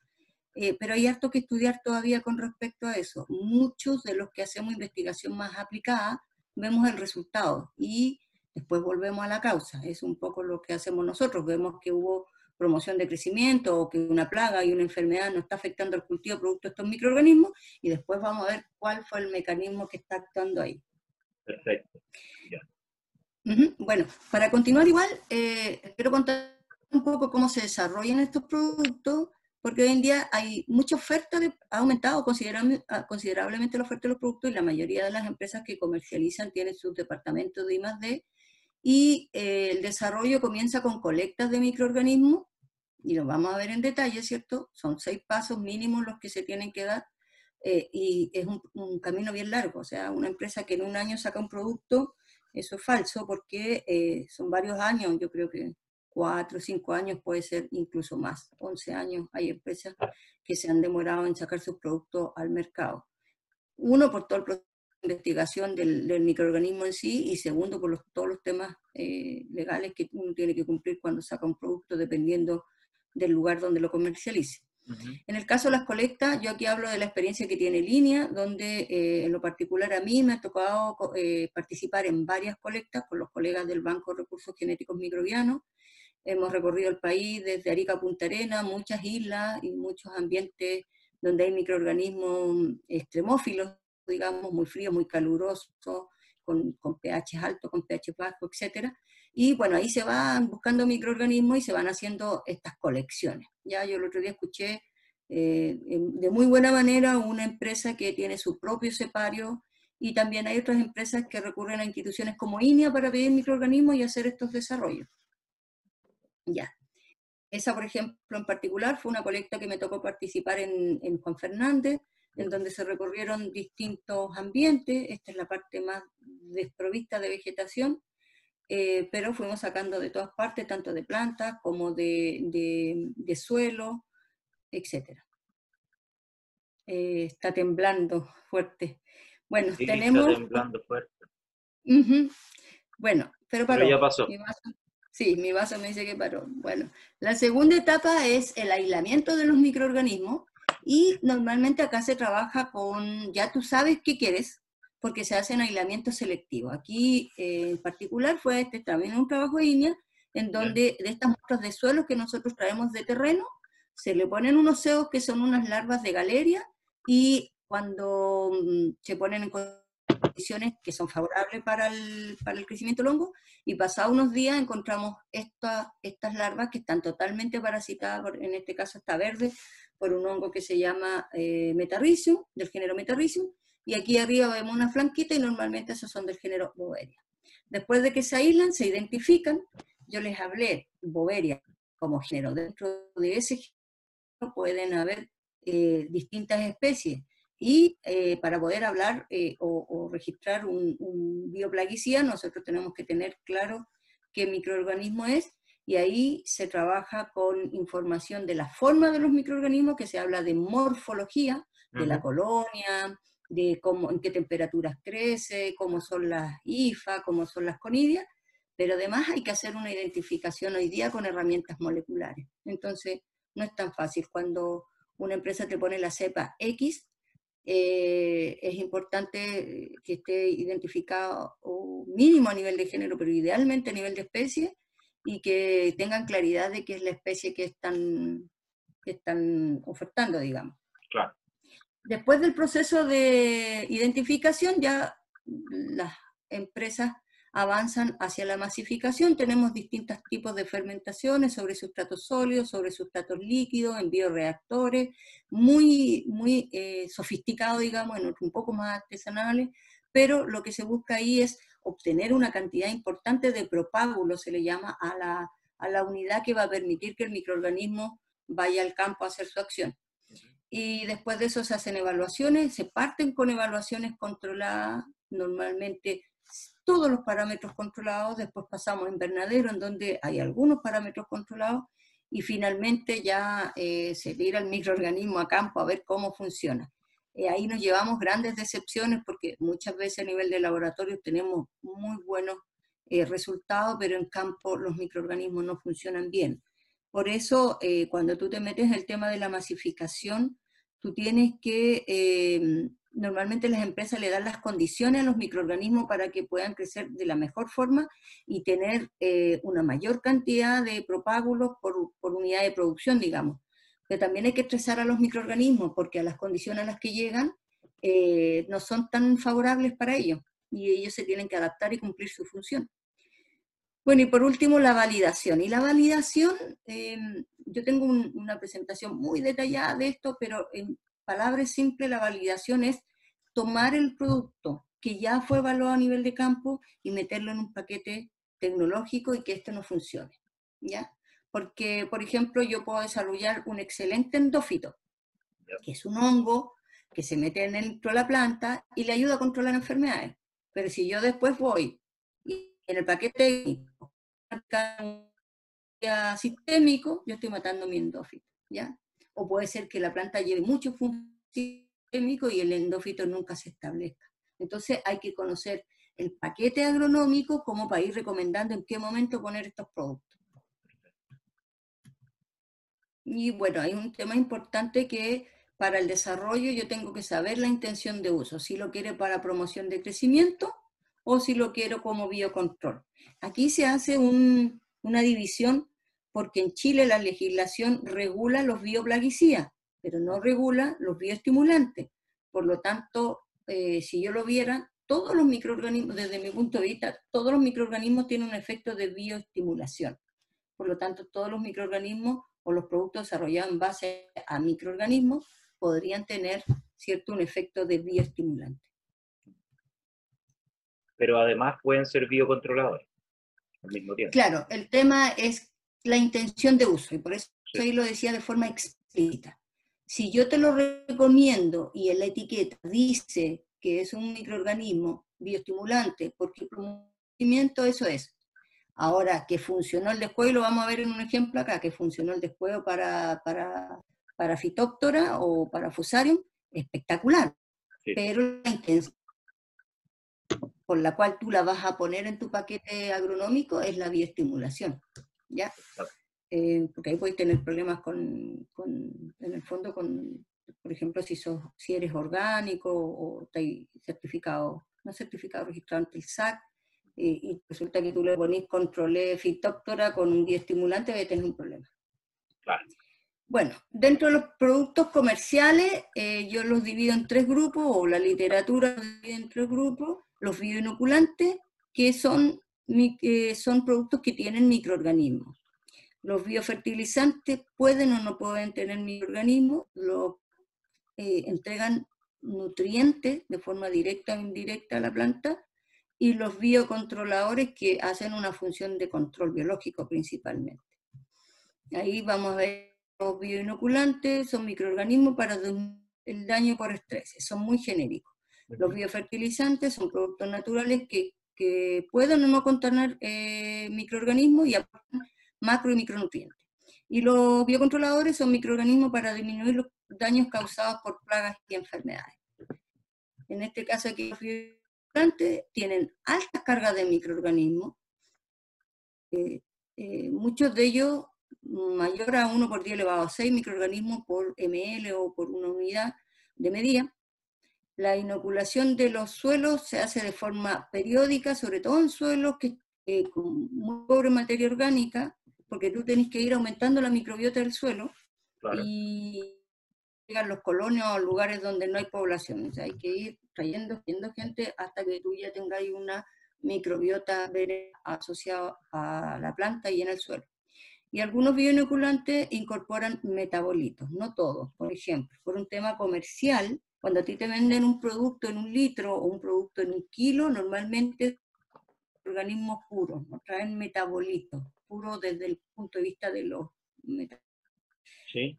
eh, pero hay harto que estudiar todavía con respecto a eso. Muchos de los que hacemos investigación más aplicada vemos el resultado y después volvemos a la causa. Es un poco lo que hacemos nosotros. Vemos que hubo promoción de crecimiento o que una plaga y una enfermedad no está afectando el cultivo producto de estos microorganismos y después vamos a ver cuál fue el mecanismo que está actuando ahí. Perfecto. Bueno, para continuar igual, eh, quiero contar un poco cómo se desarrollan estos productos porque hoy en día hay mucha oferta, ha aumentado ah, considerablemente la oferta de los productos y la mayoría de las empresas que comercializan tienen sus departamentos de I+.D. Y eh, el desarrollo comienza con colectas de microorganismos, y lo vamos a ver en detalle, ¿cierto? Son seis pasos mínimos los que se tienen que dar, eh, y es un, camino bien largo, o sea, una empresa que en un año saca un producto, eso es falso, porque eh, son varios años, yo creo que cuatro o cinco años, puede ser incluso más, 11 años. Hay empresas que se han demorado en sacar sus productos al mercado. Uno, por todo el proceso de investigación del, microorganismo en sí, y segundo, por todos los temas eh, legales que uno tiene que cumplir cuando saca un producto, dependiendo del lugar donde lo comercialice. En el caso de las colectas, yo aquí hablo de la experiencia que tiene Línea, donde eh, en lo particular a mí me ha tocado eh, participar en varias colectas con los colegas del Banco de Recursos Genéticos Microbianos, Hemos recorrido el país desde Arica a Punta Arena, muchas islas y muchos ambientes donde hay microorganismos extremófilos, digamos, muy fríos, muy calurosos, con, con pH alto, con pH bajo, etc. Y bueno, ahí se van buscando microorganismos y se van haciendo estas colecciones. Ya yo el otro día escuché eh, de muy buena manera una empresa que tiene su propio separio y también hay otras empresas que recurren a instituciones como INEA para pedir microorganismos y hacer estos desarrollos. Ya. Esa, por ejemplo, en particular, fue una colecta que me tocó participar en, Juan Fernández, en donde se recorrieron distintos ambientes. Esta es la parte más desprovista de vegetación, eh, pero fuimos sacando de todas partes, tanto de plantas como de, suelo, etc. Eh, está temblando fuerte. Bueno, tenemos... Está temblando fuerte. Bueno, pero, para ya pasó. Sí, mi vaso me dice que paró. Bueno, la segunda etapa es el aislamiento de los microorganismos y normalmente acá se trabaja con, ya tú sabes qué quieres, porque se hace en aislamiento selectivo. Aquí eh, en particular fue este también un trabajo de línea, en donde de estas muestras de suelo que nosotros traemos de terreno, se le ponen unos ceos que son unas larvas de galeria y cuando mm, se ponen en condiciones que son favorables para el, para el crecimiento del hongo y pasados unos días encontramos esta, estas larvas que están totalmente parasitadas, en este caso está verde, por un hongo que se llama eh, Metarrhizium, del género Metarrhizium, y aquí arriba vemos una flanquita y normalmente esos son del género Boveria. Después de que se aíslan, se identifican, yo les hablé Boveria como género. Dentro de ese género pueden haber eh, distintas especies y eh, para poder hablar eh, o, registrar un, un, bioplaguicida, nosotros tenemos que tener claro qué microorganismo es, y ahí se trabaja con información de la forma de los microorganismos, que se habla de morfología, de la colonia, de cómo, en qué temperaturas crece, cómo son las IFA, cómo son las conidias, pero además hay que hacer una identificación hoy día con herramientas moleculares. Entonces, no es tan fácil. Cuando una empresa te pone la cepa X, eh, es importante que esté identificado mínimo a nivel de género, pero idealmente a nivel de especie, y que tengan claridad de qué es la especie que están, que están ofertando, digamos. Claro. Después del proceso de identificación, ya las empresas avanzan hacia la masificación. Tenemos distintos tipos de fermentaciones sobre sustratos sólidos, sobre sustratos líquidos, en bioreactores, muy, muy eh, sofisticados, digamos, en un poco más artesanales, pero lo que se busca ahí es obtener una cantidad importante de propágulos, se le llama, a la, a la unidad que va a permitir que el microorganismo vaya al campo a hacer su acción. Y después de eso se hacen evaluaciones, se parten con evaluaciones controladas, normalmente todos los parámetros controlados, después pasamos a invernadero en donde hay algunos parámetros controlados y finalmente ya eh, se tira el microorganismo a campo a ver cómo funciona. Eh, ahí nos llevamos grandes decepciones porque muchas veces a nivel de laboratorio tenemos muy buenos eh, resultados, pero en campo los microorganismos no funcionan bien. Por eso, cuando tú te metes en el tema de la masificación, tú tienes que normalmente las empresas le dan las condiciones a los microorganismos para que puedan crecer de la mejor forma y tener eh, una mayor cantidad de propágulos por, unidad de producción, digamos. Pero también hay que estresar a los microorganismos porque a las condiciones a las que llegan eh, no son tan favorables para ellos y ellos se tienen que adaptar y cumplir su función. Bueno, y por último, la validación. Y la validación, em, yo tengo una presentación muy detallada de esto, pero en palabras simples, la validación es tomar el producto que ya fue evaluado a nivel de campo y meterlo en un paquete tecnológico y que este no funcione. ¿ya? Porque, por ejemplo, yo puedo desarrollar un excelente endófito, que es un hongo que se mete dentro de la planta y le ayuda a controlar enfermedades. Pero si yo después voy y en el paquete sistémico, yo estoy matando mi endófito. ¿ya? O puede ser que la planta lleve mucho químico y el endófito nunca se establezca. Entonces hay que conocer el paquete agronómico como para ir recomendando en qué momento poner estos productos. Y bueno, hay un tema importante que para el desarrollo yo tengo que saber la intención de uso, si lo quiere para promoción de crecimiento o si lo quiero como biocontrol. Aquí se hace una división porque en Chile la legislación regula los bioplaguicidas, pero no regula los bioestimulantes. Por lo tanto, eh, si yo lo viera, todos los microorganismos, desde mi punto de vista, todos los microorganismos tienen un efecto de bioestimulación. Por lo tanto, todos los microorganismos o los productos desarrollados en base a microorganismos podrían tener cierto un efecto de bioestimulante. Pero además pueden ser biocontroladores al mismo tiempo. Claro, el tema es la intención de uso, y por eso ahí lo decía de forma explícita. Si yo te lo recomiendo y en la etiqueta dice que es un microorganismo bioestimulante porque el promovimiento eso es. Ahora, que funcionó el descuego, lo vamos a ver en un ejemplo acá, que funcionó el descuego para, para, para Fitóptora o para Fusarium, espectacular. Pero la intención por la cual tú la vas a poner en tu paquete agronómico es la bioestimulación. ¿Ya? Eh, porque ahí puedes tener problemas con, con, en el fondo, con, por ejemplo, si, sos, si eres orgánico o estás certificado, no certificado, registrado ante el SAC, eh, y resulta que tú le ponís controlé fitóctora con un bioestimulante, vas a tener un problema. Claro. Bueno, dentro de los productos comerciales, eh, yo los divido en tres grupos, o la literatura los divide en tres grupos, los bioinoculantes, que son, son productos que tienen microorganismos. Los biofertilizantes pueden o no pueden tener microorganismos, los eh, entregan nutrientes de forma directa o indirecta a la planta, y los biocontroladores que hacen una función de control biológico principalmente. Ahí vamos a ver los bioinoculantes, son microorganismos para el daño por estrés, son muy genéricos. Los biofertilizantes son productos naturales que, que pueden o no contener eh, microorganismos y aportan macro y micronutrientes. Y los biocontroladores son microorganismos para disminuir los daños causados por plagas y enfermedades. En este caso aquí los biocontroladores tienen altas cargas de microorganismos, eh, eh, muchos de ellos mayor a 1 por 10 elevado a 6 microorganismos por ml o por una unidad de medida. La inoculación de los suelos se hace de forma periódica, sobre todo en suelos que, eh, con muy pobre materia orgánica, porque tú tenés que ir aumentando la microbiota del suelo y llegan los colonios o lugares donde no hay población. O sea, hay que ir trayendo, gente hasta que tú ya tengas una microbiota asociada a la planta y en el suelo. Y algunos bioinoculantes incorporan metabolitos, no todos. Por ejemplo, por un tema comercial, cuando a ti te venden un producto en un litro o un producto en un kilo, normalmente organismos puros, no traen metabolitos, puros desde el punto de vista de los metabolitos.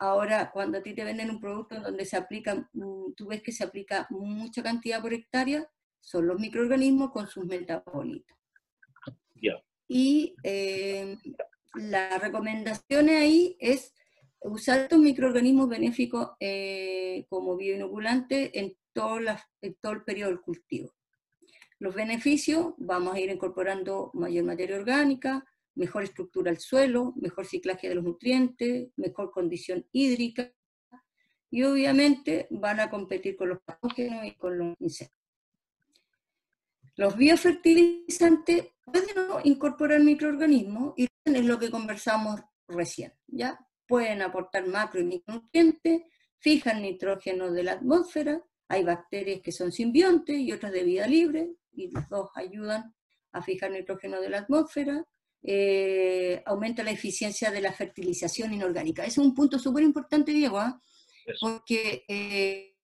Ahora, cuando a ti te venden un producto en donde se aplica, mm, tú ves que se aplica mucha cantidad por hectárea, son los microorganismos con sus metabolitos. Y eh, la recomendación ahí es usar estos microorganismos benéficos eh, como bioinoculante en todo, en todo el periodo del cultivo. Los beneficios, vamos a ir incorporando mayor materia orgánica, mejor estructura del suelo, mejor ciclaje de los nutrientes, mejor condición hídrica, y obviamente van a competir con los patógenos y con los insectos. Los biofertilizantes pueden incorporar microorganismos y es lo que conversamos recién, ¿ya? Pueden aportar macro y micronutrientes, fijan nitrógeno de la atmósfera, hay bacterias que son simbiontes y otras de vida libre, y los dos ayudan a fijar nitrógeno de la atmósfera, eh, aumenta la eficiencia de la fertilización inorgánica. Ese es un punto súper importante, Diego, ¿ah? porque eh,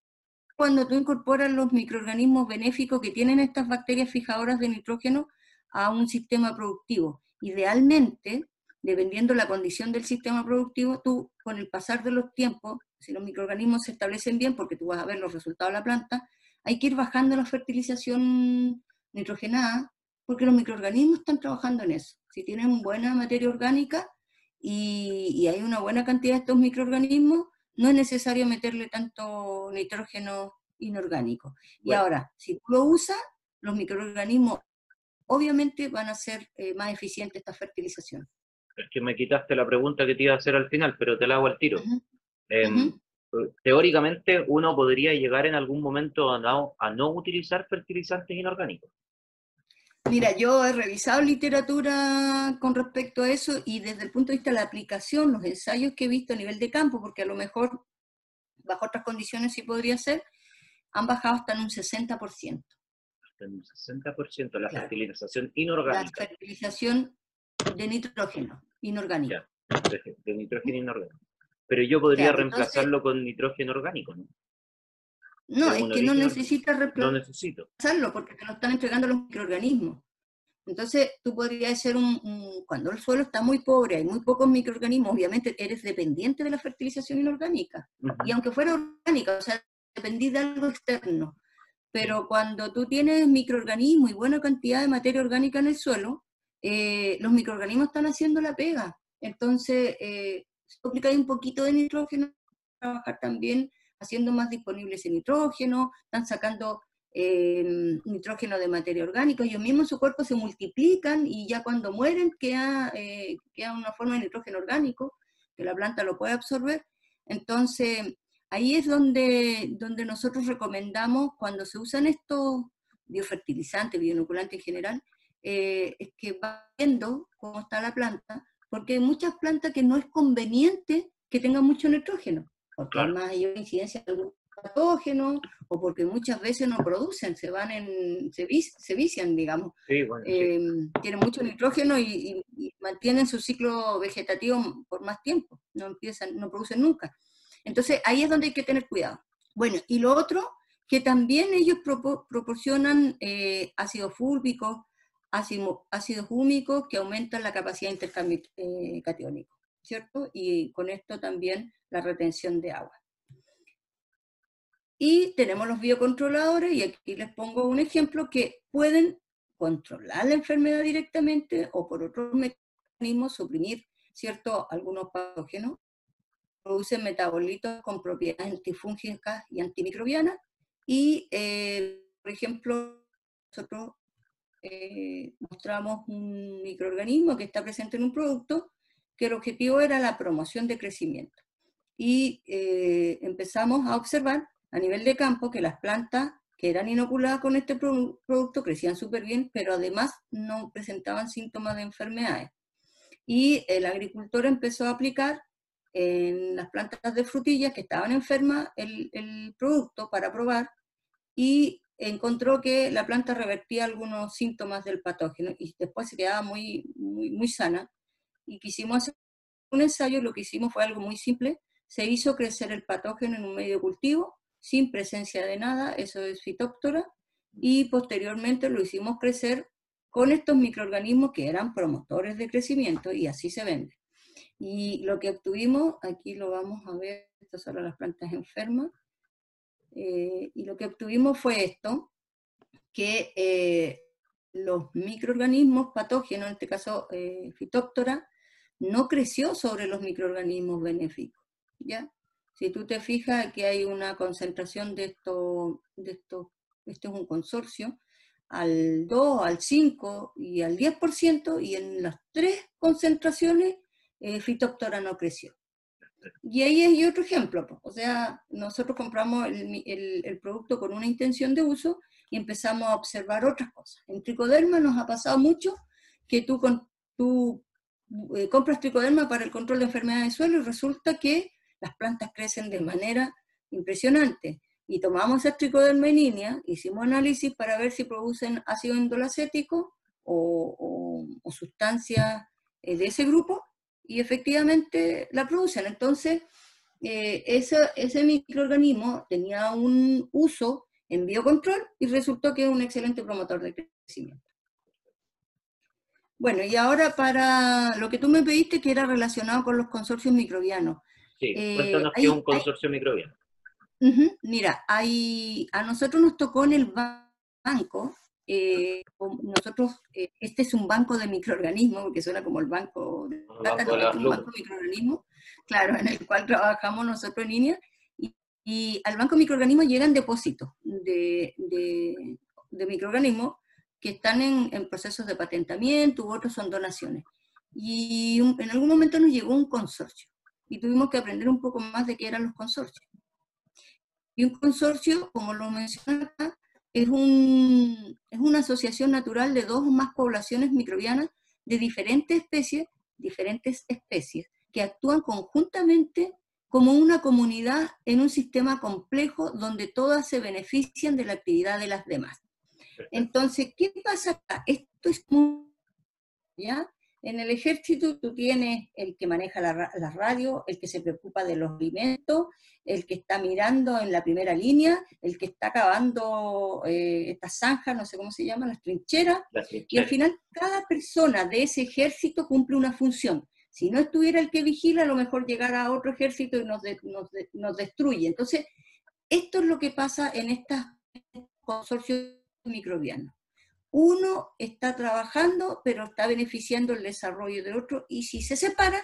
cuando tú incorporas los microorganismos benéficos que tienen estas bacterias fijadoras de nitrógeno a un sistema productivo, idealmente, dependiendo la condición del sistema productivo, tú con el pasar de los tiempos, si los microorganismos se establecen bien, porque tú vas a ver los resultados de la planta, hay que ir bajando la fertilización nitrogenada, porque los microorganismos están trabajando en eso. Si tienen buena materia orgánica y, hay una buena cantidad de estos microorganismos, no es necesario meterle tanto nitrógeno inorgánico. Y ahora, si tú lo usas, los microorganismos obviamente van a ser eh, más eficientes esta fertilización. Es que me quitaste la pregunta que te iba a hacer al final, pero te la hago al tiro. Em, teóricamente, uno podría llegar en algún momento a no, a no utilizar fertilizantes inorgánicos. Mira, yo he revisado literatura con respecto a eso y desde el punto de vista de la aplicación, los ensayos que he visto a nivel de campo, porque a lo mejor bajo otras condiciones sí podría ser, han bajado hasta en un 60% en un 60% la fertilización inorgánica. La fertilización de nitrógeno inorgánico. de, nitrógeno inorgánico. Pero yo podría reemplazarlo con nitrógeno orgánico, ¿no? No, es que no necesitas reemplazarlo. No necesito. porque te lo están entregando los microorganismos. Entonces, tú podrías ser un, Cuando el suelo está muy pobre, hay muy pocos microorganismos, obviamente eres dependiente de la fertilización inorgánica. Y aunque fuera orgánica, o sea, dependí de algo externo. Pero cuando tú tienes microorganismos y buena cantidad de materia orgánica en el suelo, eh, los microorganismos están haciendo la pega. Entonces, eh, aplica un poquito de nitrógeno, trabajar también haciendo más disponible ese nitrógeno, están sacando eh, nitrógeno de materia orgánica, ellos mismos en su cuerpo se multiplican y ya cuando mueren queda, eh, queda una forma de nitrógeno orgánico que la planta lo puede absorber. Entonces, Ahí es donde, donde nosotros recomendamos, cuando se usan estos biofertilizantes, bioinoculantes en general, eh, es que va viendo cómo está la planta, porque hay muchas plantas que no es conveniente que tengan mucho nitrógeno, porque además hay incidencia de algún patógeno o porque muchas veces no producen, se van en, se, se vician, digamos. Em, tienen mucho nitrógeno y, mantienen su ciclo vegetativo por más tiempo, no empiezan, no producen nunca. Entonces ahí es donde hay que tener cuidado. Bueno, y lo otro, que también ellos proporcionan eh, ácido ácido, ácidos húmicos que aumentan la capacidad de intercambio eh, catiónico, ¿cierto? Y con esto también la retención de agua. Y tenemos los biocontroladores, y aquí les pongo un ejemplo, que pueden controlar la enfermedad directamente o por otros mecanismos suprimir, ¿cierto?, algunos patógenos. Producen metabolitos con propiedades antifúngicas y antimicrobianas. Y, eh, por ejemplo, nosotros eh, mostramos un microorganismo que está presente en un producto que el objetivo era la promoción de crecimiento. Y eh, empezamos a observar a nivel de campo que las plantas que eran inoculadas con este producto crecían súper bien, pero además no presentaban síntomas de enfermedades. Y el agricultor empezó a aplicar en las plantas de frutillas que estaban enfermas el, el producto para probar y encontró que la planta revertía algunos síntomas del patógeno y después se quedaba muy, muy, muy sana. Y quisimos hacer un ensayo, lo que hicimos fue algo muy simple, se hizo crecer el patógeno en un medio cultivo sin presencia de nada, eso es fitóptora, y posteriormente lo hicimos crecer con estos microorganismos que eran promotores de crecimiento y así se vende. Y lo que obtuvimos, aquí lo vamos a ver, estas son las plantas enfermas, eh, y lo que obtuvimos fue esto, que eh, los microorganismos patógenos, en este caso eh, fitóptora, no creció sobre los microorganismos benéficos. ¿ya? Si tú te fijas, aquí hay una concentración de esto, de esto, este es un consorcio, al 2, al 5 y al 10%, y en las tres concentraciones, eh, Fitóptora no creció. Y ahí hay otro ejemplo, o sea, nosotros compramos el, el, producto con una intención de uso y empezamos a observar otras cosas. En tricoderma nos ha pasado mucho que tú, con, tú eh, compras tricoderma para el control de enfermedades de suelo y resulta que las plantas crecen de manera impresionante. Y tomamos el tricoderma en hicimos análisis para ver si producen ácido endolacético o, sustancias eh, de ese grupo, y efectivamente la producen. Entonces, eh, ese, ese microorganismo tenía un uso en biocontrol y resultó que es un excelente promotor de crecimiento. Bueno, y ahora para lo que tú me pediste, que era relacionado con los consorcios microbianos. Sí, eh, cuéntanos qué es un consorcio microbiano. mira, hay, a nosotros nos tocó en el banco, eh, nosotros, eh, este es un banco de microorganismos, porque suena como el banco de un banco de microorganismos, claro, en el cual trabajamos nosotros en línea, y, al banco de microorganismos llegan depósitos de, de, microorganismos que están en, en, procesos de patentamiento, u otros son donaciones. Y en algún momento nos llegó un consorcio y tuvimos que aprender un poco más de qué eran los consorcios. Y un consorcio, como lo mencioné acá, es, un, es una asociación natural de dos o más poblaciones microbianas de diferentes especies, diferentes especies, que actúan conjuntamente como una comunidad en un sistema complejo donde todas se benefician de la actividad de las demás. Entonces, ¿qué pasa acá? Esto es muy, ¿ya? En el ejército tú tienes el que maneja la, radio, el que se preocupa de los alimentos, el que está mirando en la primera línea, el que está cavando eh, estas zanjas, no sé cómo se llaman, las trincheras, y al final cada persona de ese ejército cumple una función. Si no estuviera el que vigila, a lo mejor llegara a otro ejército y nos, nos destruye. Entonces, esto es lo que pasa en estos consorcios microbianos uno está trabajando, pero está beneficiando el desarrollo del otro, y si se separan,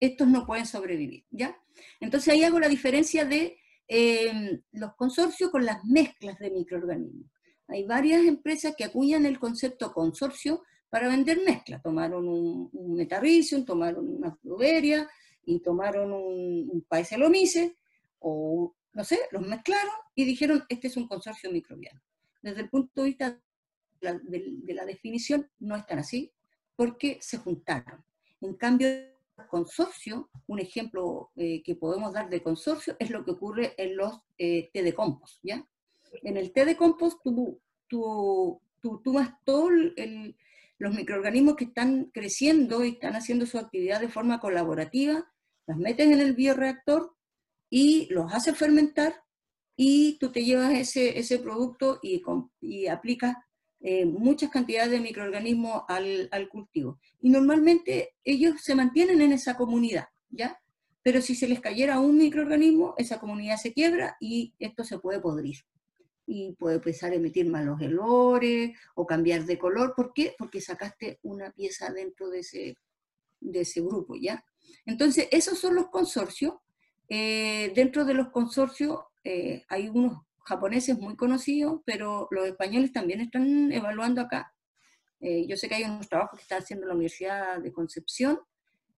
estos no pueden sobrevivir, ¿ya? Entonces ahí hago la diferencia de em, los consorcios con las mezclas de microorganismos. Hay varias empresas que acuñan el concepto consorcio para vender mezclas. Tomaron un, un tomaron una pluveria y tomaron un, un paeselomice, o no sé, los mezclaron y dijeron, este es un consorcio microbiano. Desde el punto de vista de, la definición no están así, porque se juntaron. En cambio, consorcio, un ejemplo eh, que podemos dar de consorcio es lo que ocurre en los eh, té de compost, ¿ya? En el té de compost tú, tú, tú tomas todos los microorganismos que están creciendo y están haciendo su actividad de forma colaborativa, las metes en el bioreactor y los haces fermentar y tú te llevas ese, ese producto y, y aplicas eh, muchas cantidades de microorganismos al, cultivo. Y normalmente ellos se mantienen en esa comunidad, ¿ya? Pero si se les cayera un microorganismo, esa comunidad se quiebra y esto se puede podrir. Y puede empezar a emitir malos olores o cambiar de color. ¿Por qué? Porque sacaste una pieza dentro de ese, de ese grupo, ¿ya? Entonces, esos son los consorcios. Eh, dentro de los consorcios eh, hay unos japoneses muy conocidos, pero los españoles también están evaluando acá. Eh, yo sé que hay unos trabajos que está haciendo la Universidad de Concepción,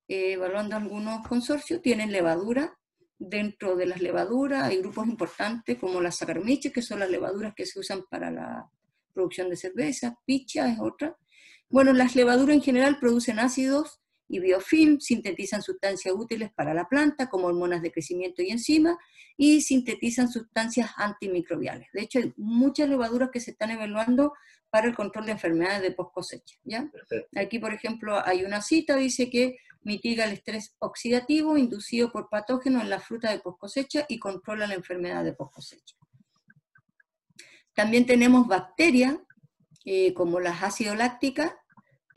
eh, evaluando algunos consorcios, tienen levadura. Dentro de las levaduras hay grupos importantes como las saccharomyces, que son las levaduras que se usan para la producción de cerveza, picha es otra. Bueno, las levaduras en general producen ácidos y biofilm, sintetizan sustancias útiles para la planta como hormonas de crecimiento y enzimas y sintetizan sustancias antimicrobiales. De hecho, hay muchas levaduras que se están evaluando para el control de enfermedades de post cosecha. ¿ya? Aquí, por ejemplo, hay una cita, dice que mitiga el estrés oxidativo inducido por patógenos en la fruta de post cosecha y controla la enfermedad de post cosecha. También tenemos bacterias, eh, como las ácido lácticas,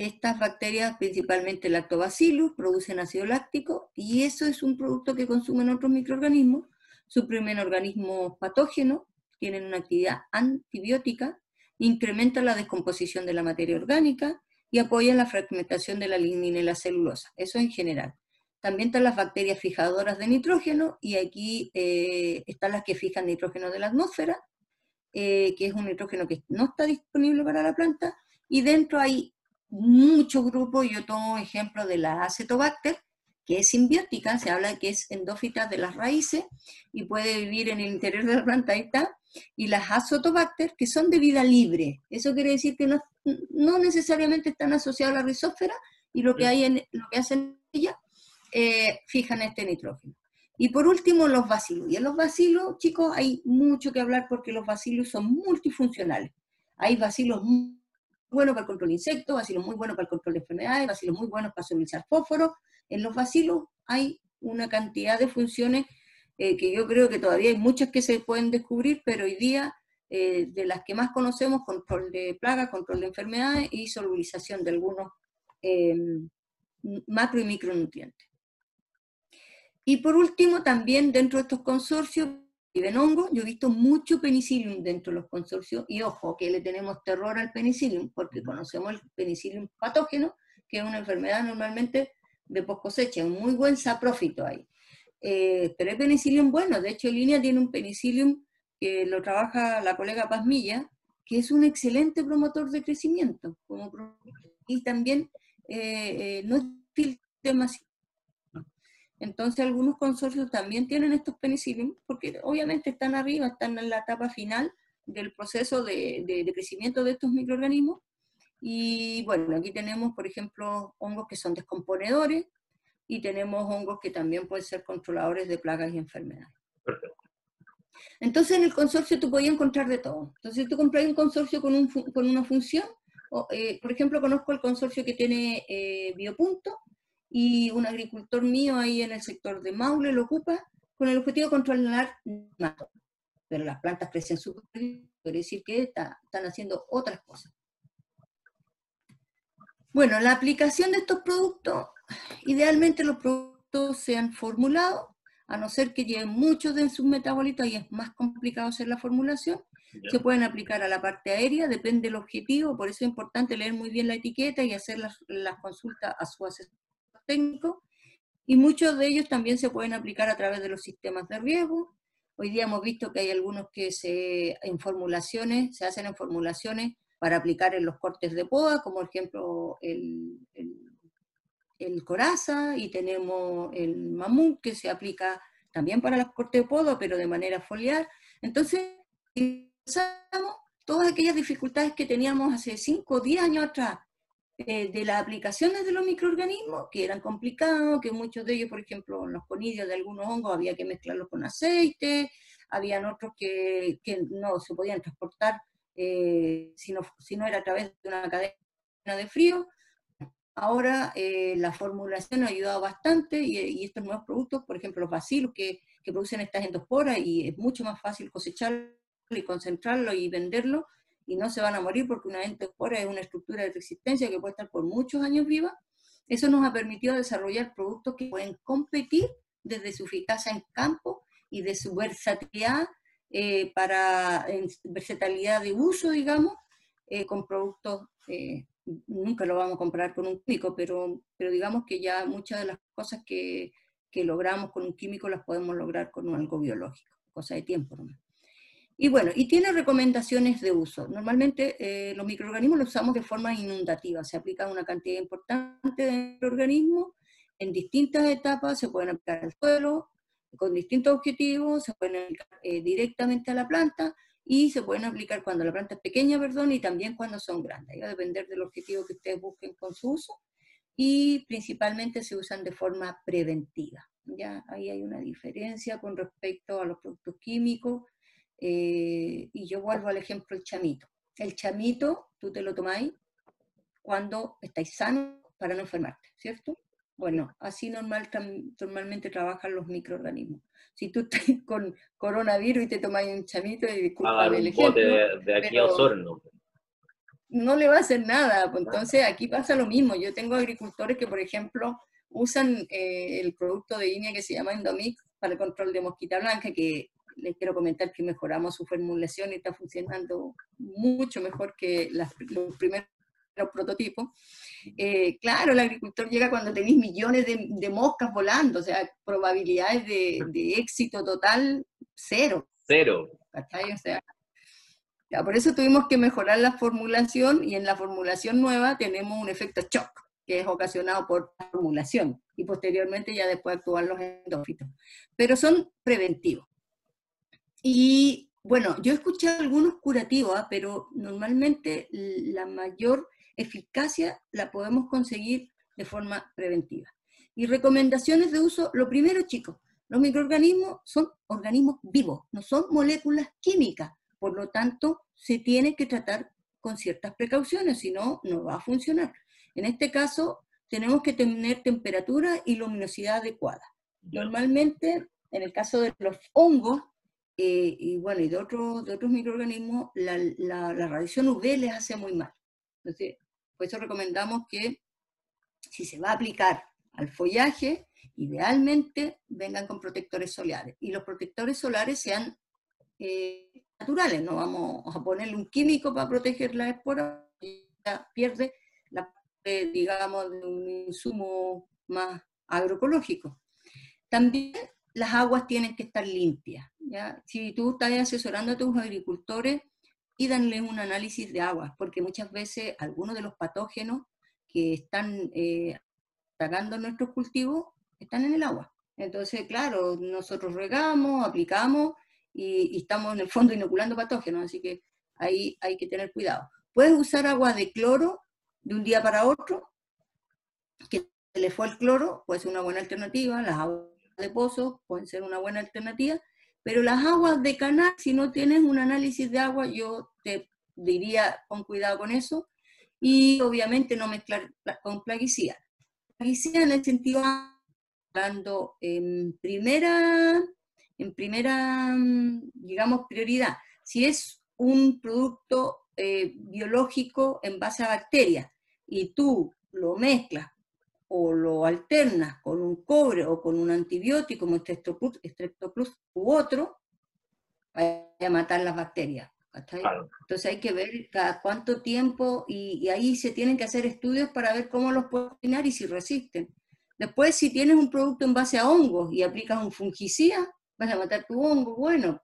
estas bacterias, principalmente lactobacillus, producen ácido láctico y eso es un producto que consumen otros microorganismos, suprimen organismos patógenos, tienen una actividad antibiótica, incrementan la descomposición de la materia orgánica y apoyan la fragmentación de la lignina y la celulosa. Eso en general. También están las bacterias fijadoras de nitrógeno y aquí eh, están las que fijan nitrógeno de la atmósfera, eh, que es un nitrógeno que no está disponible para la planta, y dentro hay muchos grupos, yo tomo ejemplo de la acetobacter, que es simbiótica, se habla que es endófita de las raíces y puede vivir en el interior de la planta, ahí está, y las azotobacter, que son de vida libre. Eso quiere decir que no, no necesariamente están asociadas a la rizósfera y lo que, hay en, lo que hacen ellas, eh, fijan este nitrógeno. Y por último, los bacilos. Y en los bacilos, chicos, hay mucho que hablar porque los bacilos son multifuncionales. Hay bacilos bueno para el control de insectos, bacilos muy buenos para el control de enfermedades, bacilos muy buenos para suministrar fósforo. En los bacilos hay una cantidad de funciones eh, que yo creo que todavía hay muchas que se pueden descubrir, pero hoy día eh, de las que más conocemos, control de plagas, control de enfermedades y solubilización de algunos eh, macro y micronutrientes. Y por último, también dentro de estos consorcios viven hongos. Yo he visto mucho penicillium dentro de los consorcios y ojo que le tenemos terror al penicillium porque conocemos el penicillium patógeno, que es una enfermedad normalmente de post cosecha, un muy buen saprófito ahí. Eh, pero hay penicillium bueno, de hecho Línea tiene un penicillium que lo trabaja la colega Pazmilla, que es un excelente promotor de crecimiento, como, y también eh, eh, no es demasiado entonces algunos consorcios también tienen estos penicillium, porque obviamente están arriba, están en la etapa final del proceso de, crecimiento de estos microorganismos. Y bueno, aquí tenemos, por ejemplo, hongos que son descomponedores y tenemos hongos que también pueden ser controladores de plagas y enfermedades. Entonces en el consorcio tú podías encontrar de todo. Entonces tú compras un consorcio con, una función, eh, por ejemplo, conozco el consorcio que tiene eh, biopunto, y un agricultor mío ahí en el sector de Maule lo ocupa con el objetivo de controlar mato. Pero las plantas crecen súper bien, quiere decir que están haciendo otras cosas. Bueno, la aplicación de estos productos, idealmente los productos sean formulados, a no ser que lleven muchos de sus metabolitos y es más complicado hacer la formulación. Se pueden aplicar a la parte aérea, depende del objetivo, por eso es importante leer muy bien la etiqueta y hacer las, las consultas a su asesor técnico y muchos de ellos también se pueden aplicar a través de los sistemas de riego. Hoy día hemos visto que hay algunos que se, en formulaciones, se hacen en formulaciones para aplicar en los cortes de poda, como por ejemplo el, el, coraza, y tenemos el mamut que se aplica también para los cortes de poda, pero de manera foliar. Entonces, todas aquellas dificultades que teníamos hace 5 o 10 años atrás eh, de las aplicaciones de los microorganismos, que eran complicados, que muchos de ellos, por ejemplo, los conidios de algunos hongos había que mezclarlos con aceite, habían otros que, que no se podían transportar eh, si, no, era a través de una cadena de frío. Ahora eh, la formulación ha ayudado bastante y, y, estos nuevos productos, por ejemplo los bacilos que, que producen estas endosporas y es mucho más fácil cosecharlo y concentrarlo y venderlo, y no se van a morir porque una endospora es una estructura de resistencia que puede estar por muchos años viva. Eso nos ha permitido desarrollar productos que pueden competir desde su eficacia en campo y de su versatilidad eh, para versatilidad de uso, digamos, eh, con productos, eh, nunca lo vamos a comprar con un químico, pero, pero digamos que ya muchas de las cosas que, que logramos con un químico las podemos lograr con algo biológico, cosa de tiempo nomás. Y bueno, y tiene recomendaciones de uso. Normalmente eh, los microorganismos los usamos de forma inundativa, se aplica una cantidad importante de microorganismos en distintas etapas, se pueden aplicar al suelo con distintos objetivos, se pueden aplicar eh, directamente a la planta y se pueden aplicar cuando la planta es pequeña, perdón, y también cuando son grandes. Va a depender del objetivo que ustedes busquen con su uso y principalmente se usan de forma preventiva. Ya ahí hay una diferencia con respecto a los productos químicos eh, y yo vuelvo al ejemplo del chamito. El chamito, tú te lo tomáis cuando estáis sanos para no enfermarte, ¿cierto? Bueno, así normal, normalmente trabajan los microorganismos. Si tú estás (laughs) con coronavirus y te tomáis un chamito, y disculpa el ejemplo, de, de aquí a Osorno. No le va a hacer nada. Pues entonces aquí pasa lo mismo. Yo tengo agricultores que, por ejemplo, usan eh, el producto de INEA que se llama Endomix para el control de mosquita blanca, que les quiero comentar que mejoramos su formulación y está funcionando mucho mejor que las, los primeros prototipos. Eh, claro, el agricultor llega cuando tenéis millones de, moscas volando, o sea, probabilidades de, éxito total, cero. Cero. O sea, ya, por eso tuvimos que mejorar la formulación y en la formulación nueva tenemos un efecto shock, que es ocasionado por la formulación y posteriormente ya después actúan los endófitos. Pero son preventivos. Y bueno, yo he escuchado algunos curativos, ¿ah? pero normalmente la mayor eficacia la podemos conseguir de forma preventiva. Y recomendaciones de uso, lo primero, chicos, los microorganismos son organismos vivos, no son moléculas químicas, por lo tanto, se tiene que tratar con ciertas precauciones, si no, no va a funcionar. En este caso, tenemos que tener temperatura y luminosidad adecuada. Normalmente, en el caso de los hongos, eh, y bueno, y de otros, de otros microorganismos, la, la, radiación UV les hace muy mal. Entonces, por eso recomendamos que si se va a aplicar al follaje, idealmente vengan con protectores solares. Y los protectores solares sean eh, naturales, no vamos a ponerle un químico para proteger la espora, ya pierde la digamos, de un insumo más agroecológico. También las aguas tienen que estar limpias. ¿ya? Si tú estás asesorando a tus agricultores, pídanles un análisis de aguas, porque muchas veces algunos de los patógenos que están eh, atacando nuestros cultivos están en el agua. Entonces, claro, nosotros regamos, aplicamos y, estamos en el fondo inoculando patógenos, así que ahí hay que tener cuidado. Puedes usar agua de cloro de un día para otro, que le fue el cloro, puede ser una buena alternativa, las aguas de pozo pueden ser una buena alternativa, pero las aguas de canal, si no tienes un análisis de agua, yo te diría con cuidado con eso, y obviamente no mezclar con plaguicida. Plaguicida en el sentido, hablando en primera, en primera, digamos, prioridad, si es un producto eh, biológico en base a bacterias y tú lo mezclas o lo alternas con un cobre o con un antibiótico como Streptoplus u otro, vaya a matar las bacterias. Entonces hay que ver cada cuánto tiempo y, ahí se tienen que hacer estudios para ver cómo los puedes eliminar y si resisten. Después, si tienes un producto en base a hongos y aplicas un fungicida, vas a matar tu hongo. Bueno,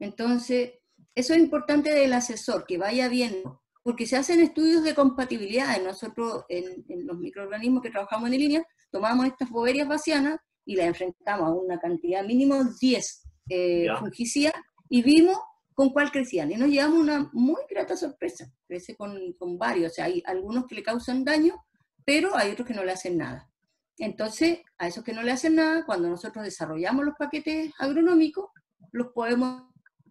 entonces eso es importante del asesor, que vaya viendo porque se hacen estudios de compatibilidad. Nosotros, en, los microorganismos que trabajamos en línea, tomamos estas boberias vacianas y las enfrentamos a una cantidad mínimo 10 eh, fungicidas y vimos con cuál crecían. Y nos llevamos una muy grata sorpresa. Crece con, con varios. O sea, hay algunos que le causan daño, pero hay otros que no le hacen nada. Entonces, a esos que no le hacen nada, cuando nosotros desarrollamos los paquetes agronómicos, los podemos,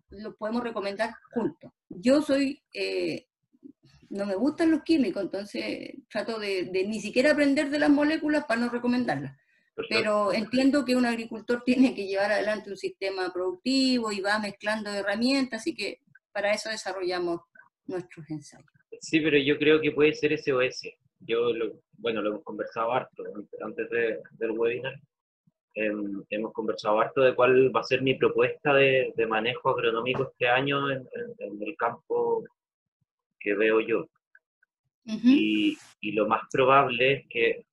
los podemos recomendar juntos. Yo soy, eh, no me gustan los químicos, entonces trato de, ni siquiera aprender de las moléculas para no recomendarlas. Pero entiendo que un agricultor (laughs) tiene que llevar adelante un sistema productivo y va mezclando herramientas, así que para eso desarrollamos nuestros ensayos. Sí, pero yo creo que puede ser SOS yo, lo, bueno, lo hemos conversado harto antes del webinar. Em, hemos conversado harto de cuál va a ser mi propuesta de, manejo agronómico este año en, el campo que veo yo. y, y, lo más probable es que,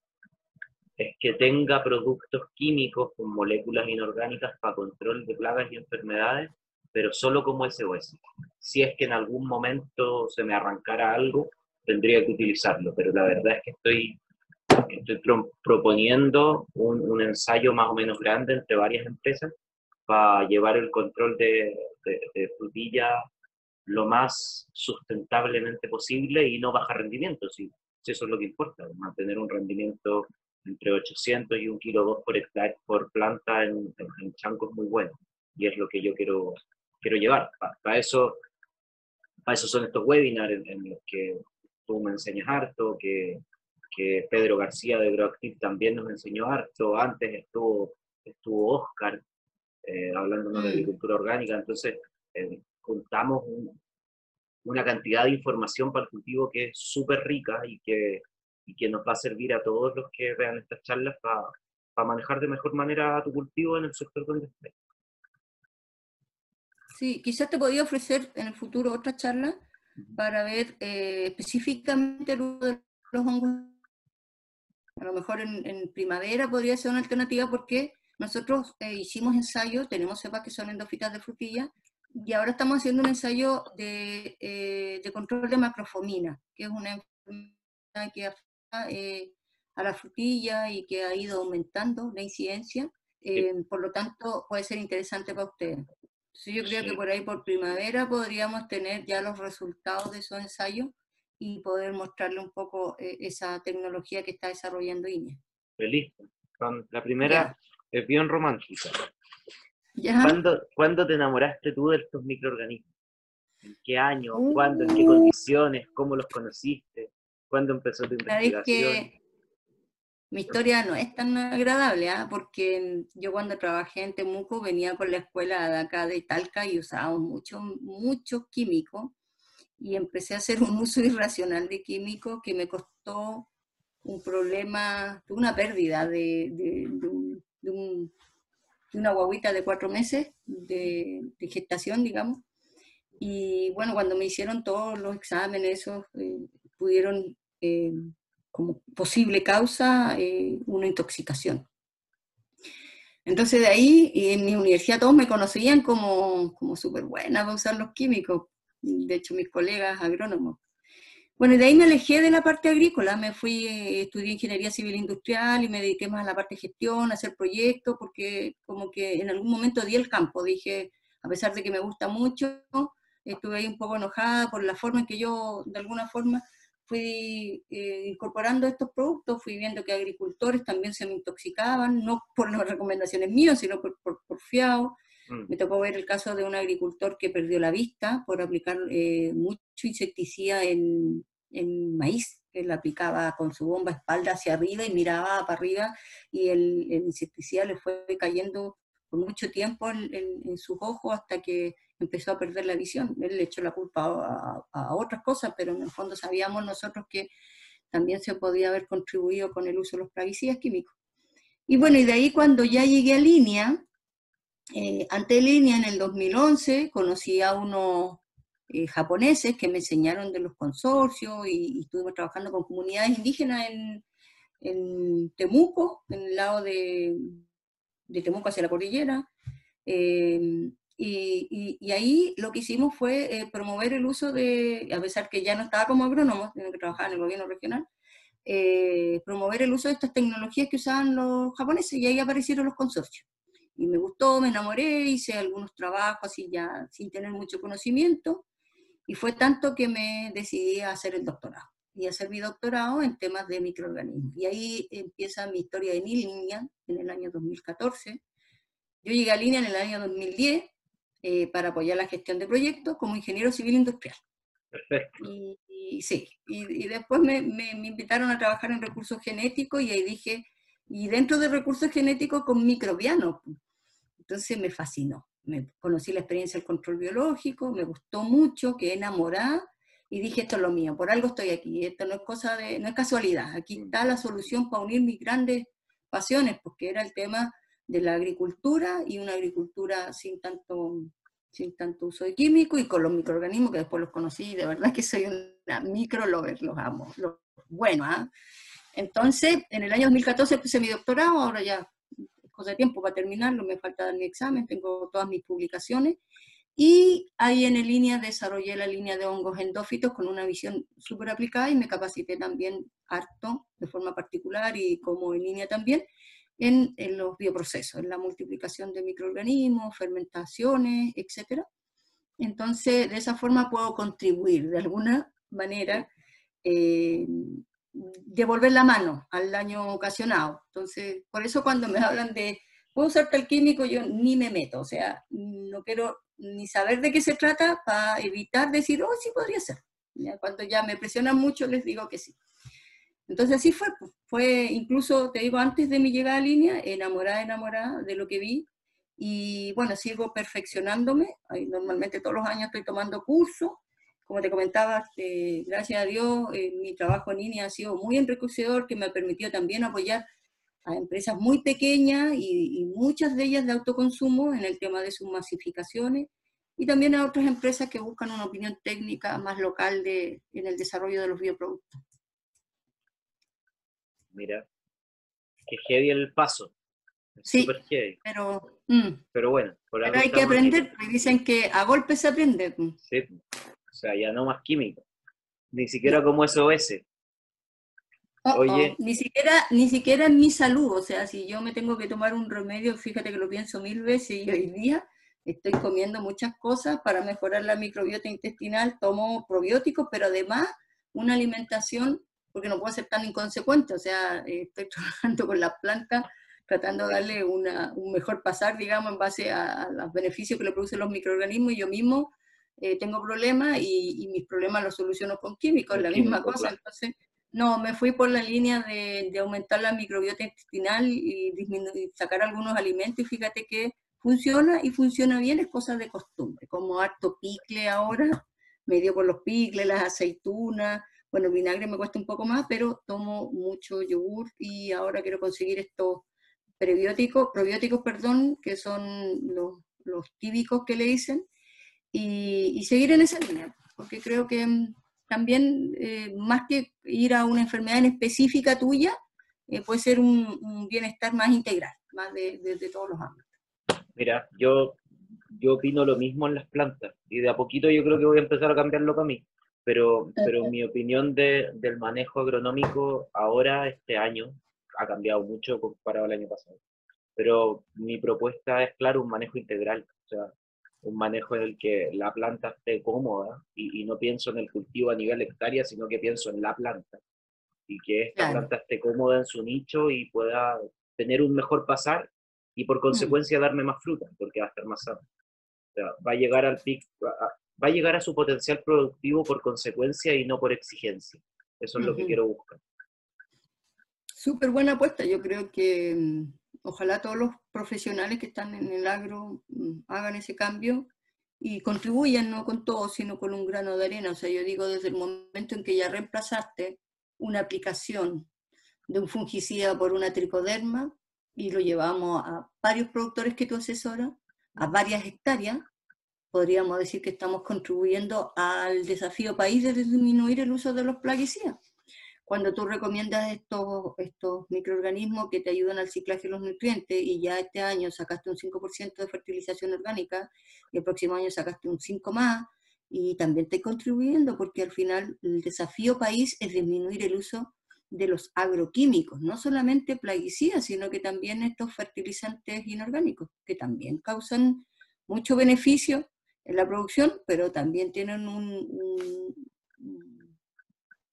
es que tenga productos químicos con moléculas inorgánicas para control de plagas y enfermedades, pero solo como SOS. Si es que en algún momento se me arrancara algo, tendría que utilizarlo, pero la verdad es que estoy, estoy proponiendo un, un, ensayo más o menos grande entre varias empresas para llevar el control de, de, frutilla lo más sustentablemente posible y no bajar rendimiento, si, si, eso es lo que importa, mantener un rendimiento entre 800 y 1 kilo 2 por, hectárea, por planta en, en, chancos muy bueno, y es lo que yo quiero, quiero llevar. Para, eso, para eso son estos webinars en, en los que tú me enseñas harto, que, que Pedro García de Groactiv también nos enseñó harto, antes estuvo, estuvo Oscar eh, hablando de mm. agricultura orgánica, entonces eh, juntamos una cantidad de información para el cultivo que es súper rica y que, y que nos va a servir a todos los que vean estas charlas para, para manejar de mejor manera tu cultivo en el sector donde estés. Sí, quizás te podía ofrecer en el futuro otra charla para ver eh, específicamente los hongos. A lo mejor en, primavera podría ser una alternativa porque nosotros eh, hicimos ensayos, tenemos cepas que son endofitas de frutilla, y ahora estamos haciendo un ensayo de, eh, de control de macrofomina, que es una enfermedad que afecta a la frutilla y que ha ido aumentando la incidencia. por lo tanto, puede ser interesante para ustedes. Sí, yo creo que por ahí por primavera podríamos tener ya los resultados de esos ensayos y poder mostrarle un poco eh, esa tecnología que está desarrollando INE. Feliz. La primera es bien romántica. (laughs) ¿Cuándo, ¿Cuándo, te enamoraste tú de estos microorganismos? ¿En qué año? ¿Cuándo? ¿En qué uh. condiciones? ¿Cómo los conociste? ¿Cuándo empezó tu investigación? mi historia no es tan agradable, ¿ah? porque yo cuando trabajé en Temuco venía con la escuela de acá de Talca y usábamos muchos mucho químicos y empecé a hacer un uso irracional de químicos que me costó un problema, una pérdida de, de, una guaguita de cuatro meses de, gestación, digamos. Y bueno, cuando me hicieron todos los exámenes, esos eh, pudieron eh, como posible causa eh, una intoxicación. Entonces de ahí, en mi universidad todos me conocían como, como súper buena para usar los químicos, de hecho mis colegas agrónomos. Bueno, de ahí me alejé de la parte agrícola, me fui, eh, estudié ingeniería civil industrial y me dediqué más a la parte de gestión, a hacer proyectos, porque como que en algún momento di el campo, dije, a pesar de que me gusta mucho, estuve ahí un poco enojada por la forma en que yo, de alguna forma, fui eh, incorporando estos productos, fui viendo que agricultores también se me intoxicaban, no por las recomendaciones mías, sino por, por, fiado. Mm. Me tocó ver el caso de un agricultor que perdió la vista por aplicar eh, mucho insecticida en, en, maíz. Él aplicaba con su bomba espalda hacia arriba y miraba para arriba y el, el insecticida le fue cayendo por mucho tiempo en, sus ojos hasta que empezó a perder la visión. Él le echó la culpa a, otras cosas, pero en el fondo sabíamos nosotros que también se podía haber contribuido con el uso de los plaguicidas químicos. Y bueno, y de ahí cuando ya llegué a línea, eh, ante línea en el 2011, conocí a unos eh, japoneses que me enseñaron de los consorcios y, y estuvimos trabajando con comunidades indígenas en, en Temuco, en el lado de, de Temuco hacia la cordillera. Eh, y, ahí lo que hicimos fue eh, promover el uso de, a pesar que ya no estaba como agrónomo, tenía que trabajar en el gobierno regional, eh, promover el uso de estas tecnologías que usaban los japoneses y ahí aparecieron los consorcios. Y me gustó, me enamoré, hice algunos trabajos así ya sin tener mucho conocimiento. Y fue tanto que me decidí a hacer el doctorado y hacer mi doctorado en temas de microorganismos. Y ahí empieza mi historia en línea en el año 2014. Yo llegué a línea en el año 2010 eh, para apoyar la gestión de proyectos como ingeniero civil industrial. Perfecto. Y, sí, y, después me, me, invitaron a trabajar en recursos genéticos y ahí dije, y dentro de recursos genéticos con microbianos. Entonces me fascinó. Me conocí la experiencia del control biológico, me gustó mucho, quedé enamorada y dije, esto es lo mío, por algo estoy aquí, esto no es cosa de, no es casualidad, aquí está la solución para unir mis grandes pasiones, porque era el tema de la agricultura y una agricultura sin tanto, sin tanto uso de químicos y con los microorganismos que después los conocí, de verdad que soy una micro lover, los amo, los, bueno, ¿ah? Entonces, en el año 2014 puse mi doctorado, ahora ya cosa de tiempo para terminarlo, me falta dar mi examen, tengo todas mis publicaciones, y ahí en línea desarrollé la línea de hongos endófitos con una visión súper aplicada y me capacité también harto, de forma particular y como en línea también, en, los bioprocesos, en la multiplicación de microorganismos, fermentaciones, etc. Entonces, de esa forma puedo contribuir de alguna manera, eh, devolver la mano al daño ocasionado. Entonces, por eso cuando me (laughs) hablan de, ¿puedo usar tal químico? Yo ni me meto, o sea, no quiero ni saber de qué se trata para evitar decir, oh, sí podría ser. Cuando ya me presionan mucho, les digo que sí. Entonces así fue, pues, fue incluso, te digo, antes de mi llegada a línea, enamorada, enamorada de lo que vi. Y bueno, sigo perfeccionándome. Normalmente todos los años estoy tomando cursos. Como te comentaba, eh, gracias a Dios, eh, mi trabajo en línea ha sido muy enriquecedor, que me ha permitido también apoyar a empresas muy pequeñas y, y, muchas de ellas de autoconsumo en el tema de sus masificaciones y también a otras empresas que buscan una opinión técnica más local de, en el desarrollo de los bioproductos. Mira, que heavy el paso. sí, heavy. Pero, mm. pero bueno, por pero hay que aprender, porque dicen que a golpes se aprende. Sí, o sea, ya no más químico, ni siquiera como SOS. Oh, Oye. Ni, siquiera, ni siquiera en mi salud, o sea, si yo me tengo que tomar un remedio, fíjate que lo pienso mil veces y hoy día estoy comiendo muchas cosas para mejorar la microbiota intestinal, tomo probióticos, pero además una alimentación porque no puedo ser tan inconsecuente, o sea, estoy (laughs) trabajando con las plantas, tratando de darle una, un mejor pasar, digamos, en base a, los beneficios que le producen los microorganismos, y yo mismo eh, tengo problemas y, mis problemas los soluciono con químicos, la misma cosa, entonces, no, me fui por la línea de, de aumentar la microbiota intestinal y, disminuir, sacar algunos alimentos, y fíjate que funciona y funciona bien, es cosa de costumbre, como harto picle ahora, medio por los picles, las aceitunas, bueno, el vinagre me cuesta un poco más, pero tomo mucho yogur y ahora quiero conseguir estos prebióticos, probióticos, perdón, que son los, los típicos que le dicen, y, seguir en esa línea, porque creo que mm, también, eh, más que ir a una enfermedad en específica tuya, eh, puede ser un, bienestar más integral, más de, de, todos los ámbitos. Mira, yo, yo opino lo mismo en las plantas, y de a poquito yo creo que voy a empezar a cambiarlo para mí pero, pero mi opinión de, del manejo agronómico ahora, este año, ha cambiado mucho comparado al año pasado. Pero mi propuesta es, claro, un manejo integral, o sea, un manejo en el que la planta esté cómoda y, no pienso en el cultivo a nivel hectárea, sino que pienso en la planta y que esta planta esté cómoda en su nicho y pueda tener un mejor pasar y por mm. consecuencia darme más fruta, porque va a estar más. O sea, va a llegar al pico, va a llegar a su potencial productivo por consecuencia y no por exigencia. Eso es lo que quiero buscar. Súper buena apuesta. Yo creo que mm, ojalá todos los profesionales que están en el agro mm, hagan ese cambio y contribuyan no con todo, sino con un grano de arena. O sea, yo digo desde el momento en que ya reemplazaste una aplicación de un fungicida por una tricoderma y lo llevamos a varios productores que tú asesoras, a varias hectáreas, podríamos decir que estamos contribuyendo al desafío país de disminuir el uso de los plaguicidas. Cuando tú recomiendas estos, estos microorganismos que te ayudan al ciclaje de los nutrientes y ya este año sacaste un 5% de fertilización orgánica y el próximo año sacaste un 5 más, y también estás contribuyendo porque al final el desafío país es disminuir el uso de los agroquímicos, no solamente plaguicidas, sino que también estos fertilizantes inorgánicos, que también causan mucho beneficio en la producción, pero también tienen un,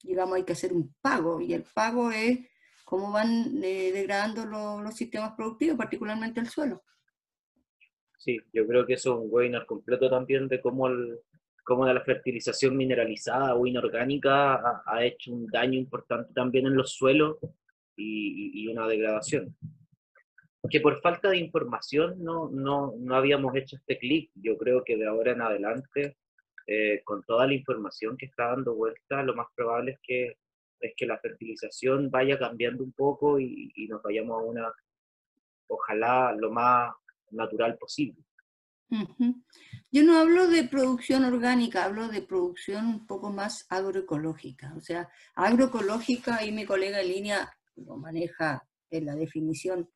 digamos, hay que hacer un pago, y el pago es cómo van eh, degradando los sistemas productivos, particularmente el suelo. Sí, yo creo que eso es un webinar completo también de cómo, el, cómo la fertilización mineralizada o inorgánica ha, hecho un daño importante también en los suelos y, y, una degradación. Que por falta de información no, no, no habíamos hecho este clic. Yo creo que de ahora en adelante, eh, con toda la información que está dando vuelta, lo más probable es que, es que la fertilización vaya cambiando un poco y, nos vayamos a una, ojalá, lo más natural posible. Yo no hablo de producción orgánica, hablo de producción un poco más agroecológica. O sea, agroecológica, y mi colega en línea lo maneja en la definición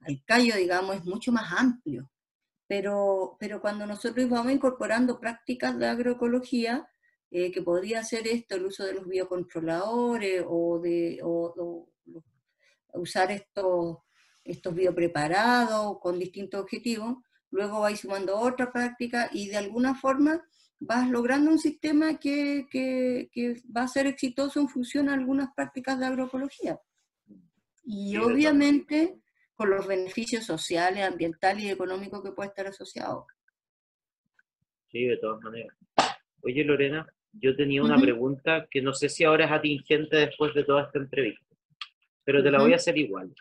al callo, digamos, es mucho más amplio. Pero, pero cuando nosotros vamos incorporando prácticas de agroecología, eh, que podría ser esto, el uso de los biocontroladores o de usar estos estos biopreparados con distintos objetivos, luego vais sumando otra práctica y de alguna forma vas logrando un sistema que, va a ser exitoso en función a algunas prácticas de agroecología. Y obviamente con los beneficios sociales, ambientales y económicos que puede estar asociado. Sí, de todas maneras. Oye, Lorena, yo tenía una pregunta que no sé si ahora es atingente después de toda esta entrevista, pero te la voy a hacer igual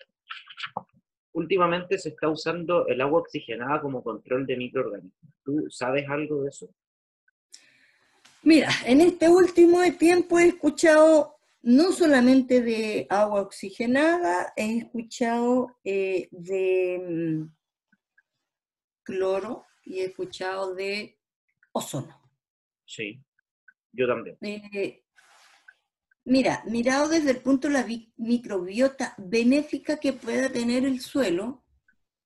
últimamente se está usando el agua oxigenada como control de microorganismos. ¿Tú sabes algo de eso? Mira, en este último tiempo he escuchado no solamente de agua oxigenada, he escuchado eh, de mm, cloro y he escuchado de ozono. Sí, yo también. Eh, Mira, mirado desde el punto de la microbiota benéfica que pueda tener el suelo,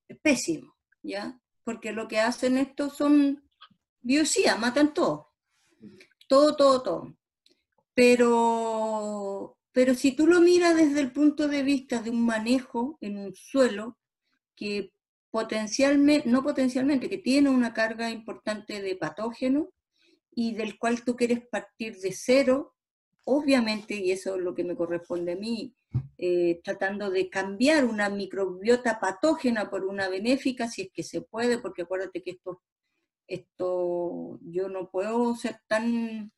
es pésimo, ¿ya? Porque lo que hacen estos son biocía, matan todo. Todo, todo, todo. Pero, pero si tú lo miras desde el punto de vista de un manejo en un suelo que potencialmente, no potencialmente, que tiene una carga importante de patógeno y del cual tú quieres partir de cero, obviamente, y eso es lo que me corresponde a mí, eh, tratando de cambiar una microbiota patógena por una benéfica, si es que se puede, porque acuérdate que esto, esto yo no puedo ser tan,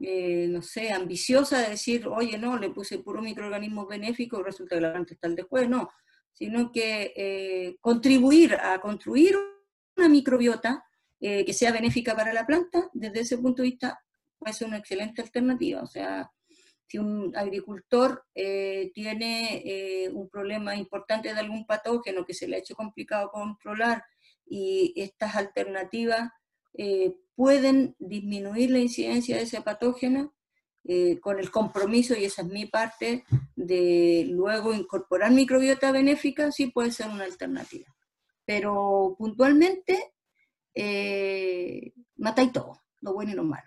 eh, no sé, ambiciosa de decir, oye, no, le puse puro microorganismo benéfico y resulta que la planta está al después, no, sino que eh, contribuir a construir una microbiota que sea benéfica para la planta, desde ese punto de vista puede ser una excelente alternativa. O sea, si un agricultor eh, tiene eh, un problema importante de algún patógeno que se le ha hecho complicado controlar y estas alternativas eh, pueden disminuir la incidencia de ese patógeno con el compromiso, y esa es mi parte, de luego incorporar microbiota benéfica, sí puede ser una alternativa. Pero puntualmente, mata y todo, lo bueno y lo malo.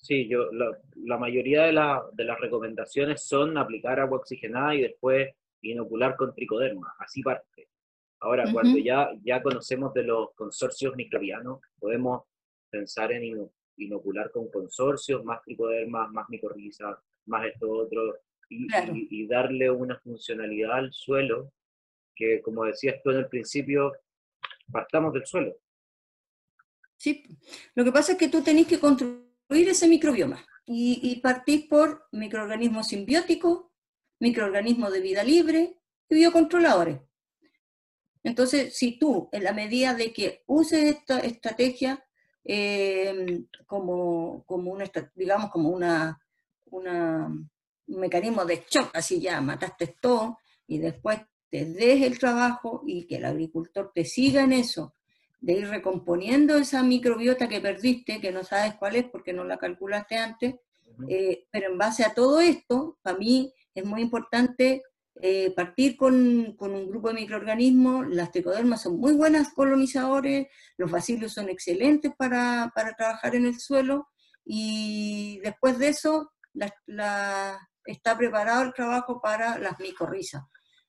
Sí, yo, la, mayoría de, las recomendaciones son aplicar agua oxigenada y después inocular con tricoderma, así parte. Ahora, cuando ya, ya conocemos de los consorcios microbianos, podemos pensar en inocular con consorcios, más tricoderma, más micorriza, más esto otro, y, y, darle una funcionalidad al suelo que, como decías tú en el principio, partamos del suelo. Sí, lo que pasa es que tú tenés que construir ese microbioma y, y partir por microorganismos simbióticos, microorganismos de vida libre y biocontroladores. Entonces, si tú, en la medida de que uses esta estrategia eh, como, como una, digamos, como una, una, un mecanismo de shock, así ya mataste todo, y después te des el trabajo y que el agricultor te siga en eso de ir recomponiendo esa microbiota que perdiste, que no sabes cuál es porque no la calculaste antes, eh, pero en base a todo esto, para mí es muy importante eh, partir con, un grupo de microorganismos, las tricodermas son muy buenas colonizadores, los bacilos son excelentes para, trabajar en el suelo, y después de eso, está preparado el trabajo para las micorrizas.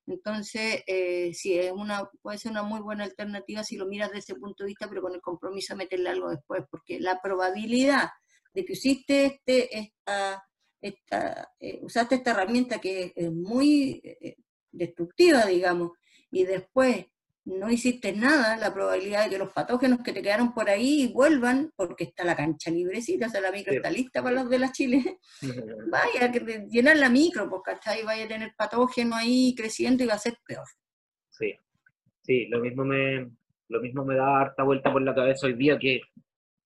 Entonces, eh, sí, es una, puede ser una muy buena alternativa si lo miras desde ese punto de vista, pero con el compromiso de meterle algo después, porque la probabilidad de que usiste este, esta, esta, eh, usaste esta herramienta que es muy eh, destructiva, digamos, y después no hiciste nada, la probabilidad de que los patógenos que te quedaron por ahí vuelvan, porque está la cancha librecita, o sea, la micro está lista para los de la Chile, (laughs) (laughs) vaya, que llenar la micro, porque ahí vaya a tener patógeno ahí creciendo y va a ser peor. Sí, sí, lo mismo me, lo mismo me da harta vuelta por la cabeza hoy día que,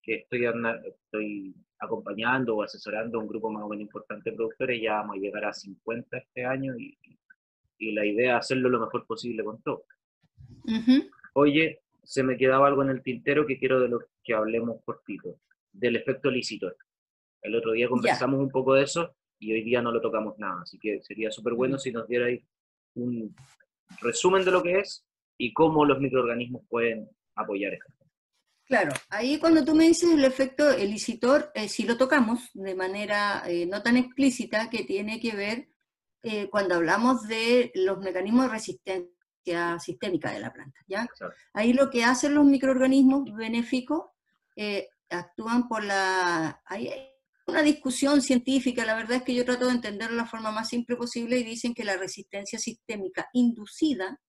que estoy, estoy acompañando o asesorando a un grupo más o menos importante de productores, ya vamos a llegar a 50 este año y, y la idea es hacerlo lo mejor posible con todo. Oye, se me quedaba algo en el tintero que quiero de lo que hablemos cortito, del efecto lícito. El otro día conversamos un poco de eso y hoy día no lo tocamos nada, así que sería súper bueno si nos dierais un resumen de lo que es y cómo los microorganismos pueden apoyar esto. Claro, ahí cuando tú me dices el efecto elicitor, eh, si lo tocamos de manera eh, no tan explícita, que tiene que ver eh, cuando hablamos de los mecanismos de resistencia sistémica de la planta. ¿ya? Ahí lo que hacen los microorganismos benéficos actúan por la... Hay una discusión científica, la verdad es que yo trato de entenderlo de la forma más simple posible y dicen que la resistencia sistémica inducida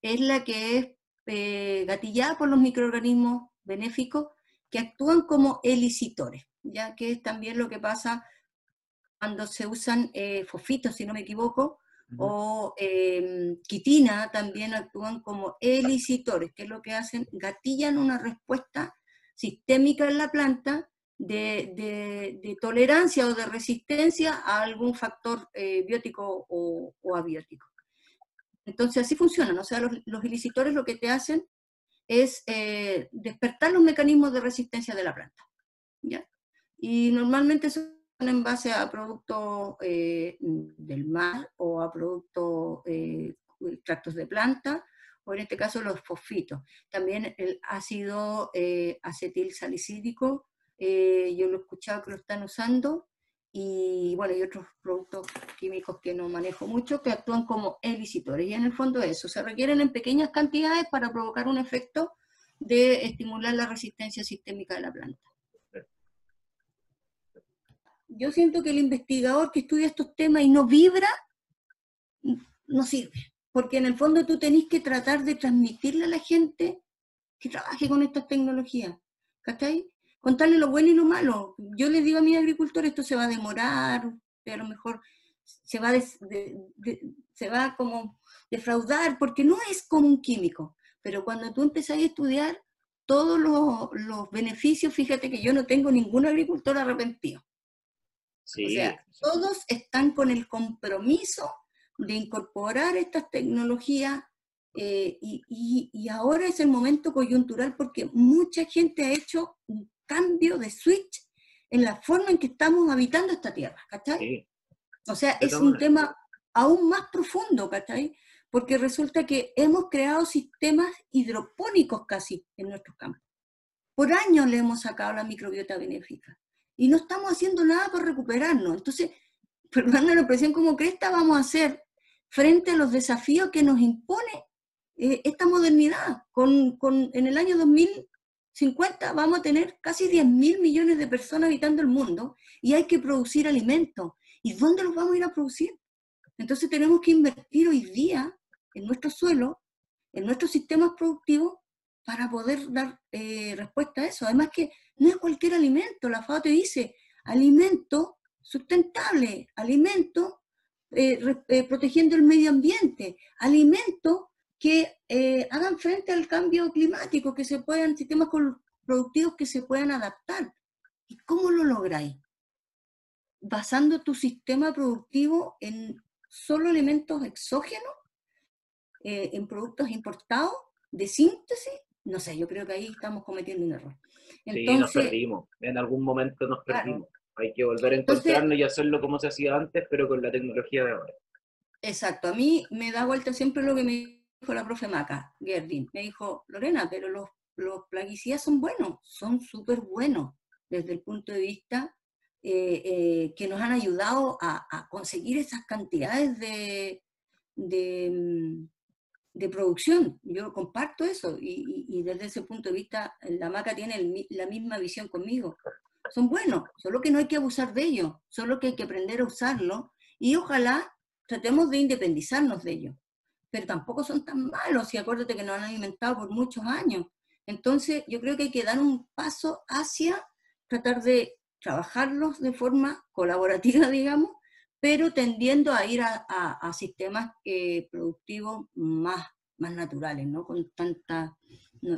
es la que es eh, gatillada por los microorganismos benéficos que actúan como elicitores, ya que es también lo que pasa cuando se usan eh, fosfitos, si no me equivoco, o em, quitina también actúan como elicitores, que es lo que hacen, gatillan una respuesta sistémica en la planta de, tolerancia o de resistencia a algún factor eh, biótico o, abiótico. Entonces así funcionan, o sea, los, los ilicitores lo que te hacen es eh, despertar los mecanismos de resistencia de la planta. ¿ya? Y normalmente son en base a productos eh, del mar o a productos, eh, extractos de planta, o en este caso los fosfitos. También el ácido eh, acetil salicídico, yo lo he escuchado que lo están usando, y bueno, hay otros productos químicos que no manejo mucho, que actúan como elicitores. Y en el fondo eso, se requieren en pequeñas cantidades para provocar un efecto de estimular la resistencia sistémica de la planta yo siento que el investigador que estudia estos temas y no vibra, no sirve. Porque en el fondo tú tenés que tratar de transmitirle a la gente que trabaje con estas tecnologías. ¿Cachai? Contarle lo bueno y lo malo. Yo les digo a mis agricultores, esto se va a demorar, a lo mejor se va, se va como defraudar, porque no es como un químico. Pero cuando tú empezás a estudiar todos los, los beneficios, fíjate que yo no tengo ningún agricultor arrepentido. O sea, todos están con el compromiso de incorporar estas tecnologías eh, y, ahora es el momento coyuntural porque mucha gente ha hecho cambio de switch en la forma en que estamos habitando esta tierra, ¿cachai? O sea, es un tema aún más profundo, ¿cachai? Porque resulta que hemos creado sistemas hidropónicos casi en nuestros campos. Por años le hemos sacado la microbiota benéfica y no estamos haciendo nada por recuperarnos. Entonces, (laughs) perdón la expresión como cresta vamos a hacer frente a los desafíos que nos impone eh, esta modernidad. Con, con, en el año 2050 vamos a tener casi 10 mil millones de personas habitando el mundo y hay que producir alimentos. ¿Y dónde los vamos a ir a producir? Entonces tenemos que invertir hoy día en nuestro suelo, en nuestros sistemas productivos, para poder dar eh, respuesta a eso. Además que no es cualquier alimento, la FAO te dice alimento sustentable, alimento eh, eh, protegiendo el medio ambiente, alimento que eh, hagan frente al cambio climático, que se puedan, sistemas productivos que se puedan adaptar. ¿Y cómo lo lográis? Basando tu sistema productivo en solo elementos exógenos, en productos importados de síntesis, no sé, yo creo que ahí estamos cometiendo un error. Entonces, sí, nos perdimos. En algún momento nos perdimos. Hay que volver a encontrarnos y hacerlo como se hacía antes, pero con la tecnología de ahora. Exacto. A mí me da vuelta siempre lo que me dijo la profe Maca, Gerdin. Me dijo, Lorena, pero los, los plaguicidas son buenos, son súper buenos desde el punto de vista eh, que nos han ayudado a, conseguir esas cantidades de, de, mm, producción. Yo comparto eso y, desde ese punto de vista la maca tiene la misma visión conmigo. Son buenos, solo que no hay que abusar de ellos, solo que hay que aprender a usarlo y ojalá tratemos de independizarnos de ellos. Pero tampoco son tan malos y acuérdate que nos han alimentado por muchos años. Entonces yo creo que hay que dar un paso hacia tratar de trabajarlos de forma colaborativa, (laughs) digamos, pero tendiendo a ir a, sistemas eh, productivos más, más naturales, ¿no? Con, tanta,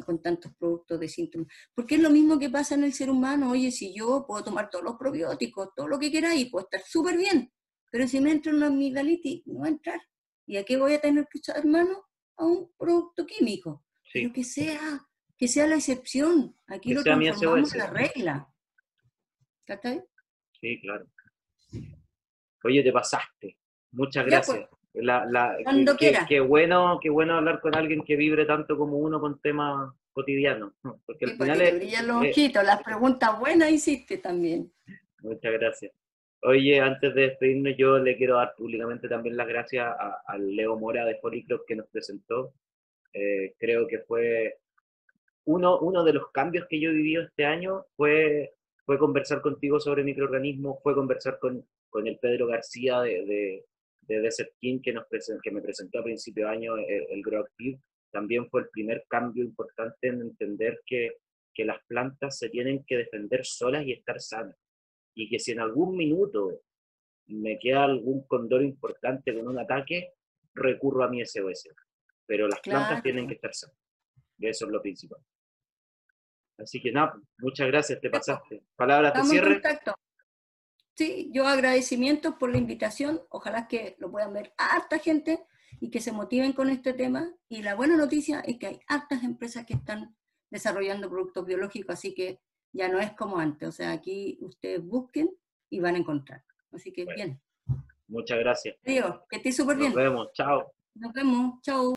con tantos productos de síntomas. Porque es lo mismo que pasa en el ser humano, oye, si yo puedo tomar todos los probióticos, todo lo que queráis, puedo estar súper bien, pero si me entra una amigdalitis, no va a entrar. ¿Y a qué voy a tener que echar mano? A un producto químico. Pero que sea, que sea la excepción. Aquí lo transformamos la regla. Sí, claro. Oye, te pasaste. Muchas pues. gracias. Cuando qué, qué, bueno, qué bueno hablar con alguien que vibre tanto como uno con temas cotidianos. Porque al final te brillan los ojitos, las preguntas buenas hiciste también. Muchas gracias. Oye, antes de despedirnos, yo le quiero dar públicamente también las gracias a, Leo Mora de Policrop que nos presentó. Eh, creo que fue uno, uno de los cambios que yo he vivido este año fue fue conversar contigo sobre microorganismos, fue conversar con, con el Pedro García de, de, de Desert King que, nos que me presentó a principio de año el, el GrowActive. También fue el primer cambio importante en entender que, que las plantas se tienen que defender solas y estar sanas. Y que si en algún minuto me queda algún condor importante con un ataque, recurro a mi SOS. Pero las plantas tienen que estar sanas. Eso es lo principal. Así que nada, muchas gracias, te pasaste. Palabras de cierre. contacto. Sí, yo agradecimientos por la invitación. Ojalá que lo puedan ver a harta gente y que se motiven con este tema. Y la buena noticia es que hay hartas empresas que están desarrollando productos biológicos, así que ya no es como antes. O sea, aquí ustedes busquen y van a encontrar. Así que bien. Muchas gracias. Dios, que estés súper bien. Nos vemos, chao. Nos vemos, chao.